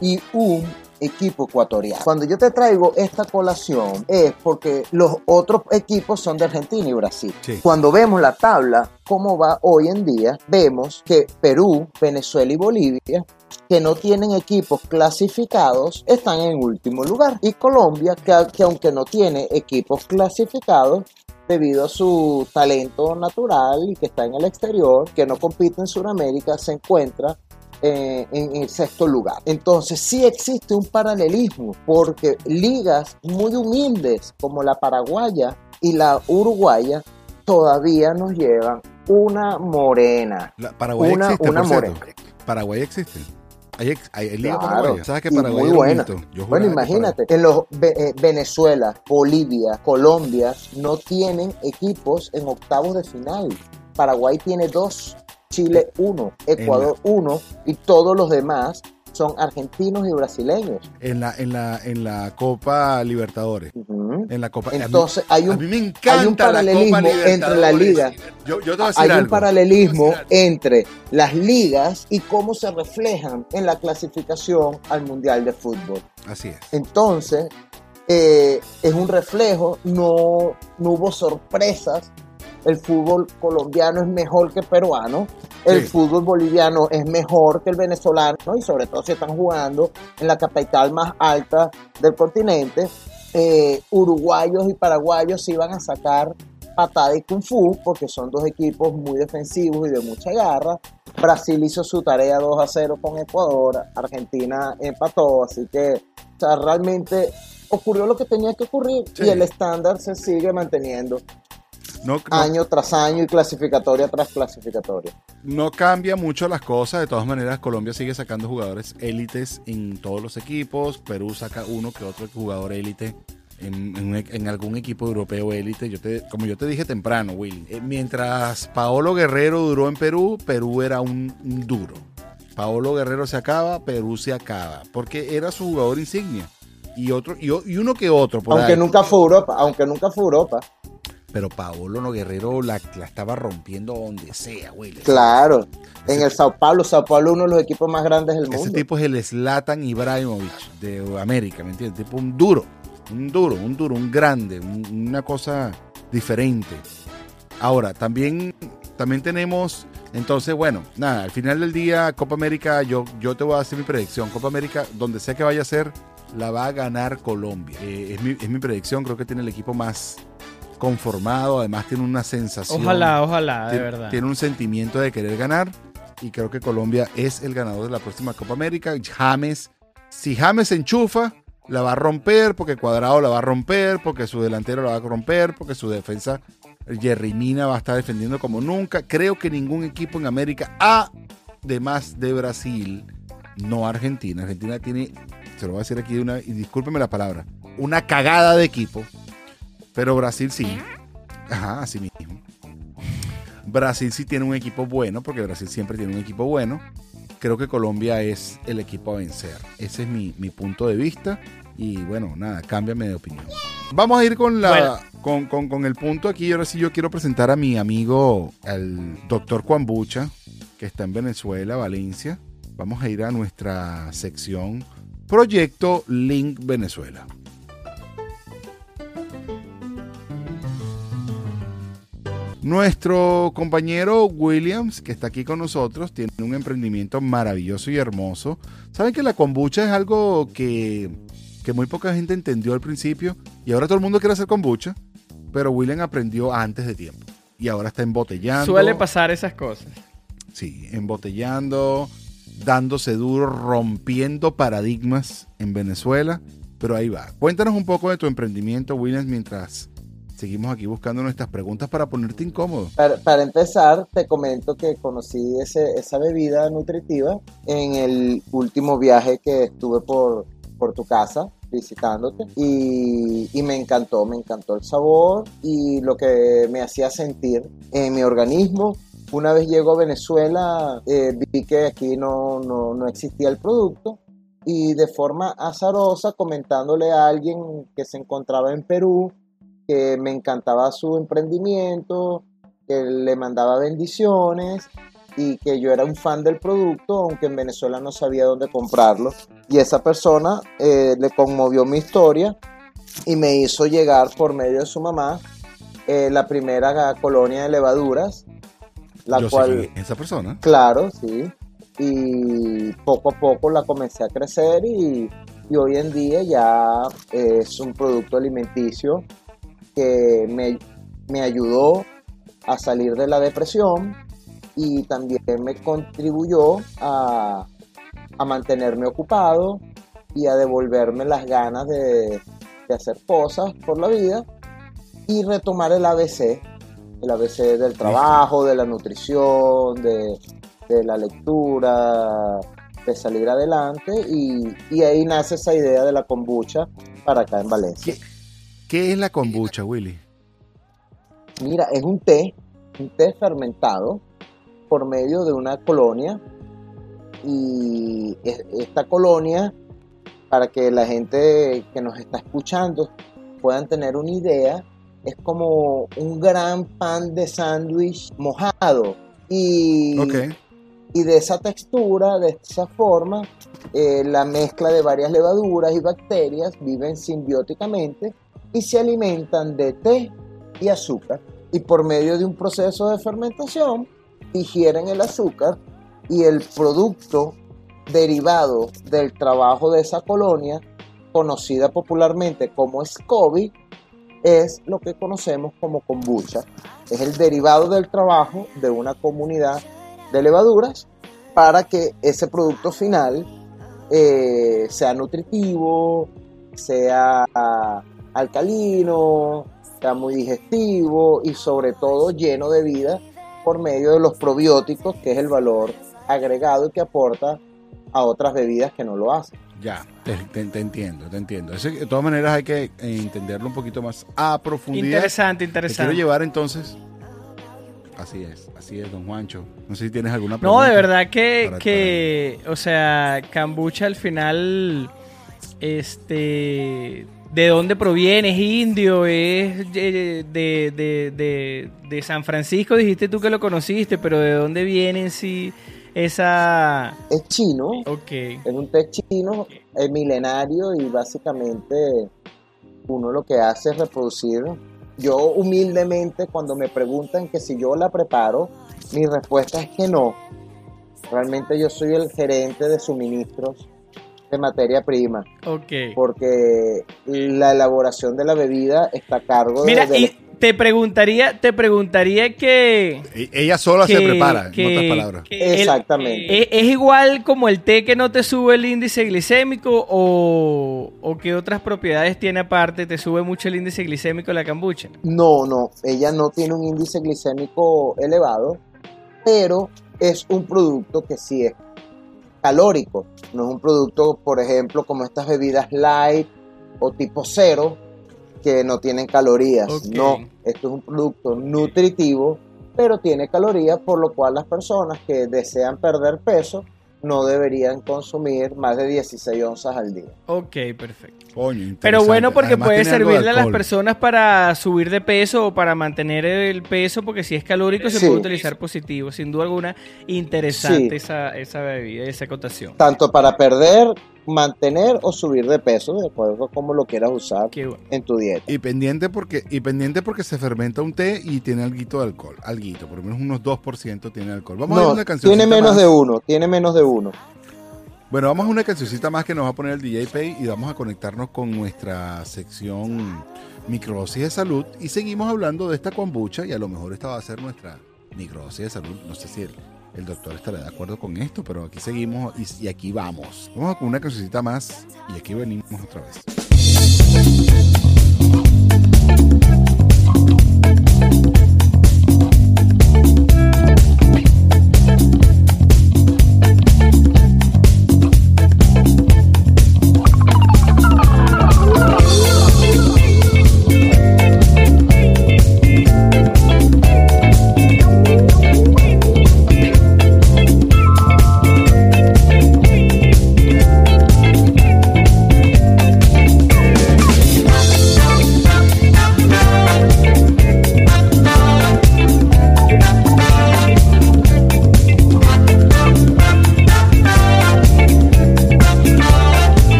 y un equipo ecuatoriano. Cuando yo te traigo esta colación es porque los otros equipos son de Argentina y Brasil. Sí. Cuando vemos la tabla, cómo va hoy en día, vemos que Perú, Venezuela y Bolivia que no tienen equipos clasificados están en último lugar. Y Colombia, que, que aunque no tiene equipos clasificados, debido a su talento natural y que está en el exterior, que no compite en Sudamérica, se encuentra eh, en el sexto lugar. Entonces sí existe un paralelismo porque ligas muy humildes como la paraguaya y la uruguaya todavía nos llevan una morena. La- Paraguay Una- existe, una por cierto. morena. Paraguay existe. Hay, hay- liga Claro, paraguaya. ¿Sabes que Paraguay muy buena. Yo Bueno, imagínate, en los eh, Venezuela, Bolivia, Colombia no tienen equipos en octavos de final. Paraguay tiene dos, Chile uno, Ecuador uno y todos los demás son argentinos y brasileños. En la, en la, en la Copa Libertadores. En la Copa. a mí- Entonces hay a un mí me encanta hay un la paralelismo entre la liga. Yo, yo te voy a decir hay un paralelismo Te voy a decir algo. entre las ligas y cómo se reflejan en la clasificación al Mundial de Fútbol. Así es. Entonces, eh, es un reflejo, no, no hubo sorpresas. El fútbol colombiano es mejor que el peruano, el Sí. fútbol boliviano es mejor que el venezolano y sobre todo si están jugando en la capital más alta del continente. eh, uruguayos y paraguayos se iban a sacar patada y kung fu, porque son dos equipos muy defensivos y de mucha garra. Brasil hizo su tarea 2 a 0 con Ecuador, Argentina empató, así que o sea, realmente ocurrió lo que tenía que ocurrir Sí. y el estándar se sigue manteniendo No, no- año tras año y clasificatoria tras clasificatoria. no cambia mucho las cosas. De todas maneras, Colombia sigue sacando jugadores élites en todos los equipos. Perú saca uno que otro jugador élite en, e- en algún equipo europeo élite. Yo te, como yo te dije temprano, Will, eh, mientras Paolo Guerrero duró en Perú, Perú era un, un duro. Paolo Guerrero se acaba, Perú se acaba, porque era su jugador insignia. Y otro y, uno que otro por Aunque ahí. nunca fue Europa, aunque nunca fue Europa. Pero Paolo no Guerrero la, la estaba rompiendo donde sea, Will. Claro. En el Sao Paulo, Sao Paulo uno de los equipos más grandes del Ese mundo. tipo es el Zlatan Ibrahimovic de América, ¿me entiendes? Tipo un duro, un duro, un duro, un grande, un- una cosa diferente. Ahora, también, también tenemos, entonces, bueno, nada, al final del día, Copa América, yo, yo te voy a hacer mi predicción. Copa América, donde sea que vaya a ser, la va a ganar Colombia. Eh, es, mi, es mi predicción, creo que tiene el equipo más conformado, además tiene una sensación. Ojalá, ojalá, de Tiene- verdad. Tiene un sentimiento de querer ganar y creo que Colombia es el ganador de la próxima Copa América. James, si James se enchufa, la va a romper porque Cuadrado la va a romper, porque su delantero la va a romper, porque su defensa Jerry Mina va a estar defendiendo como nunca. Creo que ningún equipo en América, además de Brasil, no Argentina. Argentina tiene, se lo voy a decir aquí, de una, y discúlpeme la palabra, una cagada de equipo. Pero Brasil sí. Ajá, así mismo. Brasil sí tiene un equipo bueno, porque Brasil siempre tiene un equipo bueno. Creo que Colombia es el equipo a vencer. Ese es mi, mi punto de vista. Y bueno, nada, cámbiame de opinión. Vamos a ir con, la, Bueno. con, con- con el punto aquí. Ahora sí yo quiero presentar a mi amigo, el doctor Cuambucha, que está en Venezuela, Valencia. Vamos a ir a nuestra sección Proyecto Link Venezuela. Nuestro compañero Williams, que está aquí con nosotros, tiene un emprendimiento maravilloso y hermoso. Saben que la kombucha es algo que, que muy poca gente entendió al principio y ahora todo el mundo quiere hacer kombucha, pero William aprendió antes de tiempo y ahora está embotellando. Suele pasar esas cosas. Sí, embotellando, dándose duro, rompiendo paradigmas en Venezuela, pero ahí va. Cuéntanos un poco de tu emprendimiento, Williams, mientras seguimos aquí buscando nuestras preguntas para ponerte incómodo. Para, para empezar, te comento que conocí ese- esa bebida nutritiva en el último viaje que estuve por, por tu casa visitándote y, y me encantó, me encantó el sabor y lo que me hacía sentir en mi organismo. Una vez llego a Venezuela, eh, vi que aquí no, no, no existía el producto y de forma azarosa comentándole a alguien que se encontraba en Perú que me encantaba su emprendimiento, que le mandaba bendiciones y que yo era un fan del producto, aunque en Venezuela no sabía dónde comprarlo. Y esa persona eh, le conmovió mi historia y me hizo llegar por medio de su mamá eh, la primera colonia de levaduras, la Yo cual... esa persona. Claro, sí. Y poco a poco la comencé a crecer y, y hoy en día ya es un producto alimenticio que me, me ayudó a salir de la depresión y también me contribuyó a, a mantenerme ocupado y a devolverme las ganas de, de hacer cosas por la vida y retomar el ABC, el ABC del trabajo, de la nutrición, de, de la lectura, de salir adelante y, y ahí nace esa idea de la kombucha para acá en Valencia. ¿Qué es la kombucha, Willy? Mira, es un té, un té fermentado por medio de una colonia y es- esta colonia, para que la gente que nos está escuchando puedan tener una idea, es como un gran pan de sándwich mojado. Y, y de esa textura, de esa forma, eh, la mezcla de varias levaduras y bacterias viven simbióticamente y se alimentan de té y azúcar. Y por medio de un proceso de fermentación, digieren el azúcar y el producto derivado del trabajo de esa colonia, conocida popularmente como SCOBY, es lo que conocemos como kombucha. Es el derivado del trabajo de una comunidad de levaduras para que ese producto final eh, sea nutritivo, sea alcalino, sea muy digestivo y sobre todo lleno de vida por medio de los probióticos, que es el valor agregado que aporta a otras bebidas que no lo hacen. Ya, te, entiendo, te entiendo. de todas maneras hay que eh, entenderlo un poquito más a profundidad. Interesante, interesante. quiero llevar entonces Así es, así es, don Juancho. No sé si tienes alguna pregunta. No, de verdad que, que o sea, Cambucha al final, este, ¿de dónde proviene? ¿Es indio? ¿Es de, de, de, de, San Francisco? Dijiste tú que lo conociste, pero ¿de dónde viene en sí esa...? Es chino. Ok. Es un té chino, es milenario y básicamente uno lo que hace es reproducir yo humildemente cuando me preguntan que si yo la preparo, mi respuesta es que no. Realmente yo soy el gerente de suministros de materia prima. Ok. Porque la elaboración de la bebida está a cargo Mira, de te preguntaría, te preguntaría que... E-, ella sola se prepara, en otras palabras. Exactamente. ¿Es, igual como el té que no te sube el índice glicémico o, o que otras propiedades tiene aparte? ¿Te sube mucho el índice glicémico la cambucha? No, no. Ella no tiene un índice glicémico elevado, pero es un producto que sí es calórico. No es un producto, por ejemplo, como estas bebidas light o tipo cero, que no tienen calorías. No, esto es un producto nutritivo, pero tiene calorías, por lo cual las personas que desean perder peso no deberían consumir más de 16 onzas al día. Ok, perfecto. Pero bueno, porque puede servirle a las personas para subir de peso o para mantener el peso, porque si es calórico se puede utilizar positivo. Sin duda alguna, interesante esa, esa bebida, esa acotación. Tanto para perder mantener o subir de peso, de acuerdo a cómo lo quieras usar en tu dieta. Y pendiente porque y pendiente porque se fermenta un té y tiene algo de alcohol, alguito, por lo menos unos 2% tiene alcohol. Vamos a ver una canción. Tiene menos de uno, tiene menos de uno. Bueno, vamos a una cancioncita más que nos va a poner el DJ Pay y vamos a conectarnos con nuestra sección microdosis de salud y seguimos hablando de esta kombucha y a lo mejor esta va a ser nuestra microdosis de salud, no sé si el doctor estará de acuerdo con esto, pero aquí seguimos y, aquí vamos. Vamos con una cancioncita más y aquí venimos otra vez.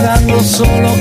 Quedando solo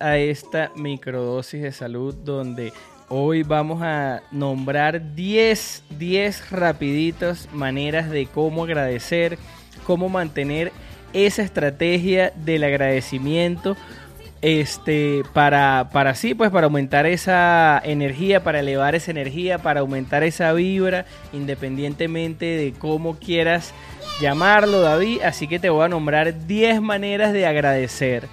a esta microdosis de salud donde hoy vamos a nombrar 10, 10 rapiditas maneras de cómo agradecer, cómo mantener esa estrategia del agradecimiento este para para sí pues para aumentar esa energía para elevar esa energía para aumentar esa vibra independientemente de cómo quieras llamarlo David. Así que te voy a nombrar 10 maneras de agradecer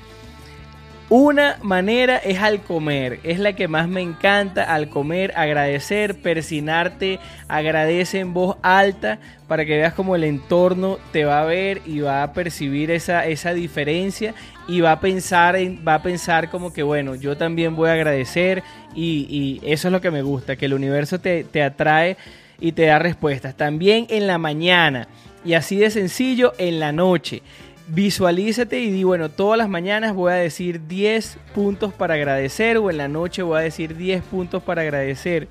una manera es al comer, es la que más me encanta al comer, agradecer, persinarte, agradece en voz alta para que veas como el entorno te va a ver y va a percibir esa, esa diferencia y va a pensar en, va a pensar como que bueno, yo también voy a agradecer y, y eso es lo que me gusta, que el universo te, te atrae y te da respuestas. También en la mañana y así de sencillo en la noche. Visualízate y di, bueno, todas las mañanas voy a decir 10 puntos para agradecer o en la noche voy a decir 10 puntos para agradecer.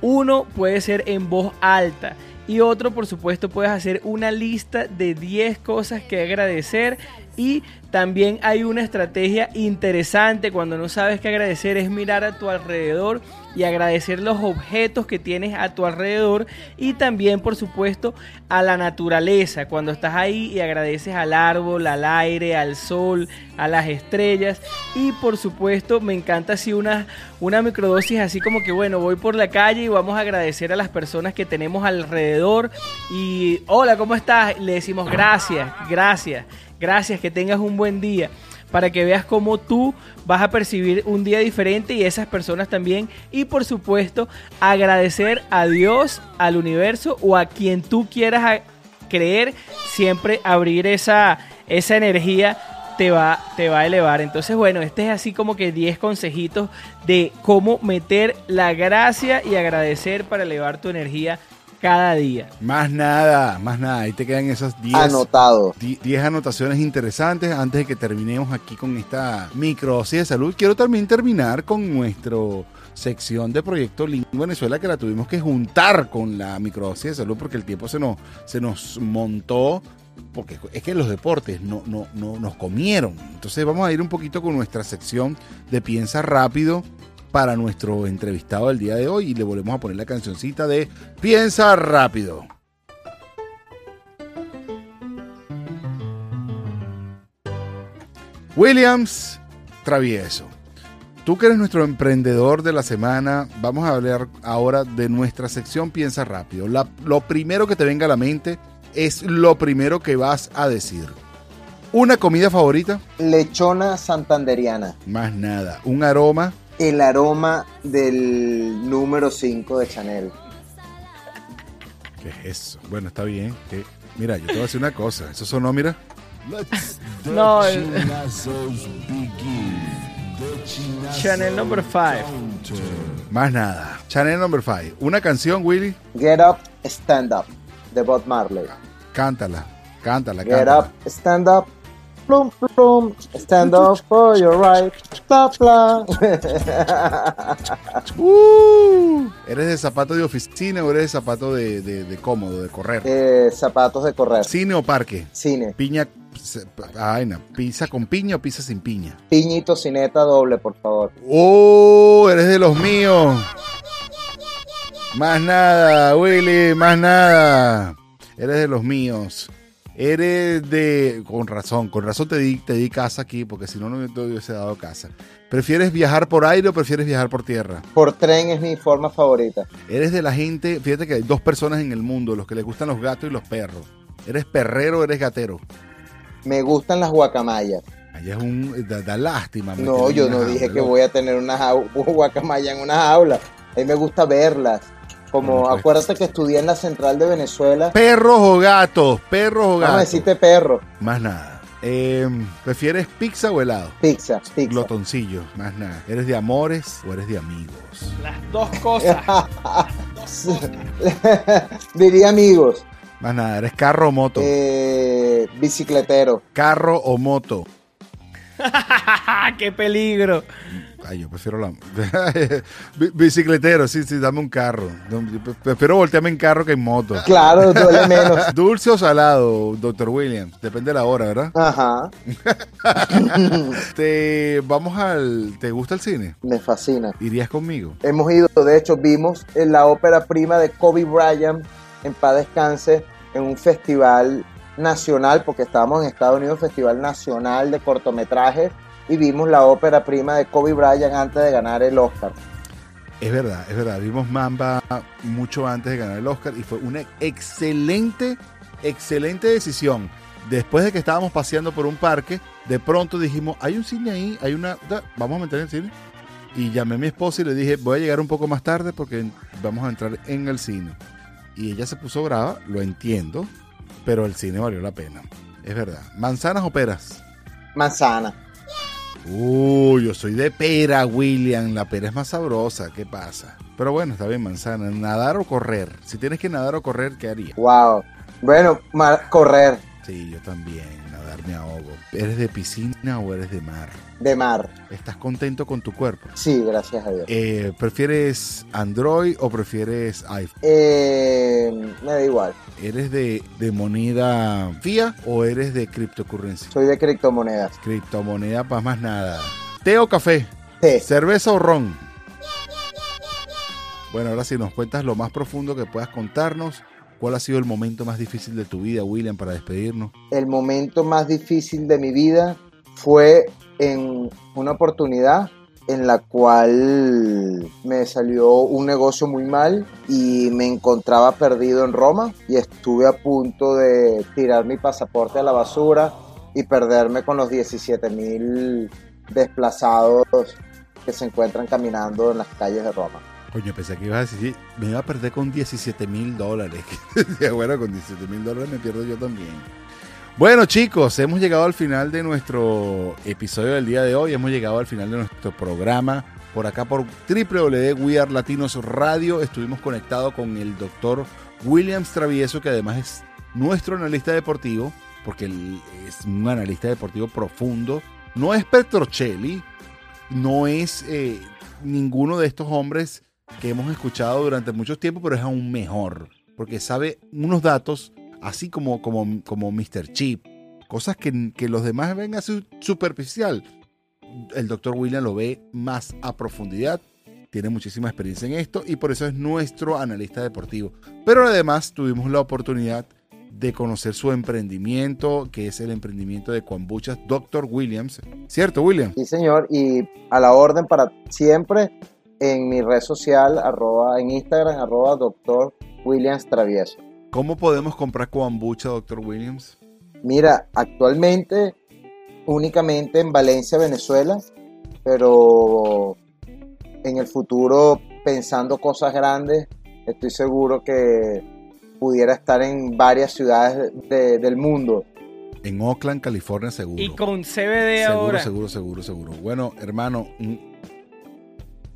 Uno puede ser en voz alta y otro, por supuesto, puedes hacer una lista de 10 cosas que agradecer y también hay una estrategia interesante cuando no sabes qué agradecer es mirar a tu alrededor y agradecer los objetos que tienes a tu alrededor y también por supuesto a la naturaleza cuando estás ahí y agradeces al árbol, al aire, al sol, a las estrellas y por supuesto me encanta así una, una microdosis así como que bueno voy por la calle y vamos a agradecer a las personas que tenemos alrededor y hola ¿cómo estás? Le decimos gracias, gracias. Gracias, que tengas un buen día. Para que veas cómo tú vas a percibir un día diferente y esas personas también. Y por supuesto, agradecer a Dios, al universo o a quien tú quieras creer. Siempre abrir esa, esa energía te va, te va a elevar. Entonces, bueno, este es así como que 10 consejitos de cómo meter la gracia y agradecer para elevar tu energía cada día. Más nada, más nada. Ahí te quedan esas 10 Anotado. di- 10 anotaciones interesantes antes de que terminemos aquí con esta microdosis de salud. Quiero también terminar con nuestro sección de Proyecto Link Venezuela que la tuvimos que juntar con la microdosis de salud porque el tiempo se nos, se nos montó porque es que los deportes no, no, no nos comieron. Entonces vamos a ir un poquito con nuestra sección de Piensa Rápido para nuestro entrevistado del día de hoy y le volvemos a poner la cancioncita de Piensa Rápido. Williams Travieso. Tú que eres nuestro emprendedor de la semana, vamos a hablar ahora de nuestra sección Piensa Rápido. La- lo primero que te venga a la mente es lo primero que vas a decir. Una comida favorita, Lechona santanderiana. más nada. Un aroma, El aroma del número 5 de Chanel. ¿qué es eso? Bueno, está bien. que- Mira, yo te voy a decir una cosa. Eso sonó, mira. No, el- Chanel number 5. Más nada. Chanel number 5. Una canción, Willy. Get Up, Stand Up, de Bob Marley. Cántala. Cántala, Get up, stand up, plum, plum, stand up for your right, bla, bla. [LAUGHS] Uh, ¿Eres de zapato de oficina o eres de zapato de, de- de cómodo, de correr? Eh, zapatos de correr, ¿Cine o parque? cine, Piña. Ay, no. ¿Pizza con piña o pizza sin piña? piñito, cineta doble, por favor. ¡Oh! Eres de los míos. Más nada, Willy, más nada. Eres de los míos. Eres de. Con razón, con razón te di, te di casa aquí, porque si no, no te hubiese dado casa. ¿Prefieres viajar por aire o prefieres viajar por tierra? Por tren es mi forma favorita. Eres de la gente. Fíjate que hay dos personas en el mundo, los que les gustan los gatos y los perros. ¿Eres perrero o eres gatero? Me gustan las guacamayas. Allá es un. Da, da lástima. No, yo no dije jaula, que voy a tener una [LAUGHS] guacamaya en una jaula. A mí me gusta verlas. Como, Bueno, pues. acuérdate que estudié en la central de Venezuela. Perros o gatos, perros o gatos. decirte perro. Más nada. Eh, ¿Prefieres pizza o helado? Pizza, pizza. Glotoncillo, más nada. ¿Eres de amores o eres de amigos? Las dos cosas. [LAUGHS] [LAUGHS] Diría amigos. Más nada. ¿Eres carro o moto? Eh, bicicletero. Carro o moto. [LAUGHS] ¡Qué peligro! Ay, yo prefiero la. [LAUGHS] Bi- Bicicletero, sí, sí, dame un carro. Prefiero voltearme en carro que en moto. Claro, duele [LAUGHS] menos. Dulce o salado, doctor Williams. Depende de la hora, ¿verdad? Ajá, Te, vamos al. ¿Te gusta el cine? me fascina. ¿Irías conmigo? Hemos ido, de hecho, vimos en la ópera prima de Kobe Bryant, en paz descanse, en un festival nacional, porque estábamos en Estados Unidos, Festival Nacional de Cortometrajes, y vimos la ópera prima de Kobe Bryant antes de ganar el Oscar. Es verdad, es verdad. Vimos Mamba mucho antes de ganar el Oscar y fue una excelente, excelente decisión. Después de que estábamos paseando por un parque, de pronto dijimos, hay un cine ahí, hay una... Vamos a meter el cine. Y llamé a mi esposa y le dije, voy a llegar un poco más tarde porque vamos a entrar en el cine. Y ella se puso brava, lo entiendo, pero el cine valió la pena. Es verdad. ¿Manzanas o peras? Manzana. Uy, yo soy de pera, William. La pera es más sabrosa. ¿Qué pasa? Pero bueno, está bien, manzana. ¿Nadar o correr? Si tienes que nadar o correr, ¿qué haría? Wow. Bueno, correr Sí, yo también. Nadar me ahogo. ¿Eres de piscina o eres de mar? de mar. ¿Estás contento con tu cuerpo? Sí, gracias a Dios. Eh, ¿Prefieres Android o prefieres iPhone? Eh, me da igual. ¿Eres de, de moneda fía o eres de cryptocurrency? Soy de criptomonedas. Criptomoneda para más nada. ¿Té o café? Sí. ¿Cerveza o ron? Bueno, ahora sí nos cuentas lo más profundo que puedas contarnos. ¿Cuál ha sido el momento más difícil de tu vida, William, para despedirnos? el momento más difícil de mi vida fue en una oportunidad en la cual me salió un negocio muy mal y me encontraba perdido en Roma y estuve a punto de tirar mi pasaporte a la basura y perderme con los 17 mil desplazados que se encuentran caminando en las calles de Roma. Coño, pensé que ibas a decir, me iba a perder con 17 mil dólares. [LAUGHS] Bueno, con 17 mil dólares me pierdo yo también. Bueno, chicos, hemos llegado al final de nuestro episodio del día de hoy. Hemos llegado al final de nuestro programa. Por acá por Are Latinos Radio estuvimos conectados con el doctor Williams Travieso, que además es nuestro analista deportivo, porque él es un analista deportivo profundo. No es Petrocelli, no es eh, ninguno de estos hombres que hemos escuchado durante mucho tiempo, pero es aún mejor, porque sabe unos datos así como, como, como Mr. Chip, cosas que, que los demás ven así superficial. El doctor William lo ve más a profundidad, tiene muchísima experiencia en esto y por eso es nuestro analista deportivo. Pero además tuvimos la oportunidad de conocer su emprendimiento, que es el emprendimiento de Kombuchas Dr. Williams. ¿Cierto, William? Sí, señor, y a la orden para siempre en mi red social, arroba, en Instagram, arroba doctor Williams Travieso. ¿Cómo podemos comprar kombucha, Dr. Williams? Mira, actualmente únicamente en Valencia, Venezuela, pero en el futuro, pensando cosas grandes, estoy seguro que pudiera estar en varias ciudades de- del mundo. En Oakland, California, seguro. Y con CBD seguro, ahora. seguro, seguro, seguro. Bueno, hermano,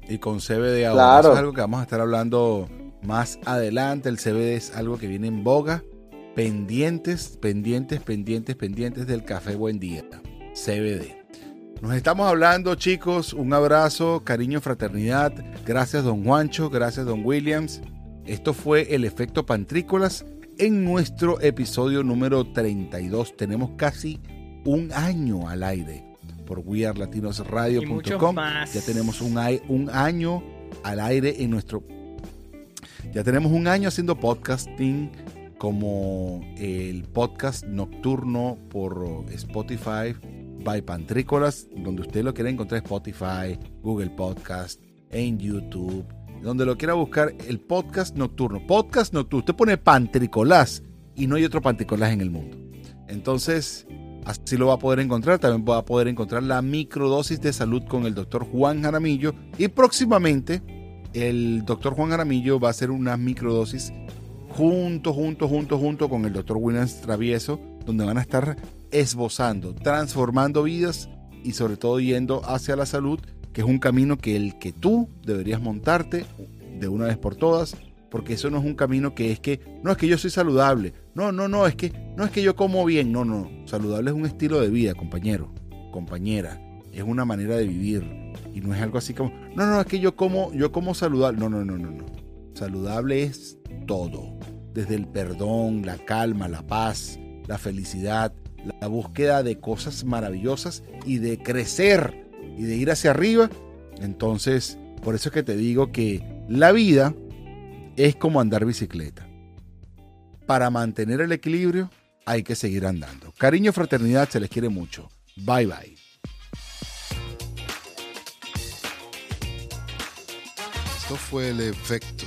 y con CBD ahora. Claro. Eso es algo que vamos a estar hablando más adelante. El CBD es algo que viene en boga. Pendientes, pendientes, pendientes, pendientes del café Buen Día. CBD. Nos estamos hablando, chicos. Un abrazo, cariño, fraternidad. Gracias, don Juancho. Gracias, don Williams. Esto fue el efecto Pantrícolas en nuestro episodio número 32. Tenemos casi un año al aire por más. Ya tenemos un, año al aire en nuestro... Ya tenemos un año haciendo podcasting como el podcast nocturno por Spotify by Pantrícolas, donde usted lo quiera encontrar en Spotify, Google Podcast, en YouTube, donde lo quiera buscar el podcast nocturno. Podcast nocturno, usted pone Pantrícolas y no hay otro Pantrícolas en el mundo. Entonces, así lo va a poder encontrar. También va a poder encontrar la microdosis de salud con el doctor Juan Jaramillo. Y próximamente, el doctor Juan Jaramillo va a hacer unas microdosis junto, junto, junto, junto con el doctor Williams Travieso, donde van a estar esbozando, transformando vidas y sobre todo yendo hacia la salud, que es un camino que el que tú deberías montarte de una vez por todas, porque eso no es un camino que es que, no es que yo soy saludable, no, no, no, es que, no es que yo como bien, no, no, saludable es un estilo de vida, compañero, compañera, es una manera de vivir y no es algo así como, no, no, es que yo como, yo como saludable, no, no, no, no, no, saludable es todo, desde el perdón, la calma, la paz, la felicidad, la búsqueda de cosas maravillosas y de crecer y de ir hacia arriba. Entonces, por eso es que te digo que la vida es como andar bicicleta. Para mantener el equilibrio hay que seguir andando. Cariño, fraternidad, se les quiere mucho. Bye bye. Esto fue el efecto.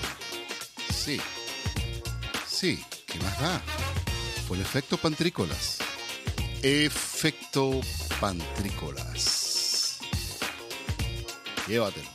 Sí. Sí, ¿qué más da? Fue el efecto pantrícolas. Efecto pantrícolas. Llévatelo.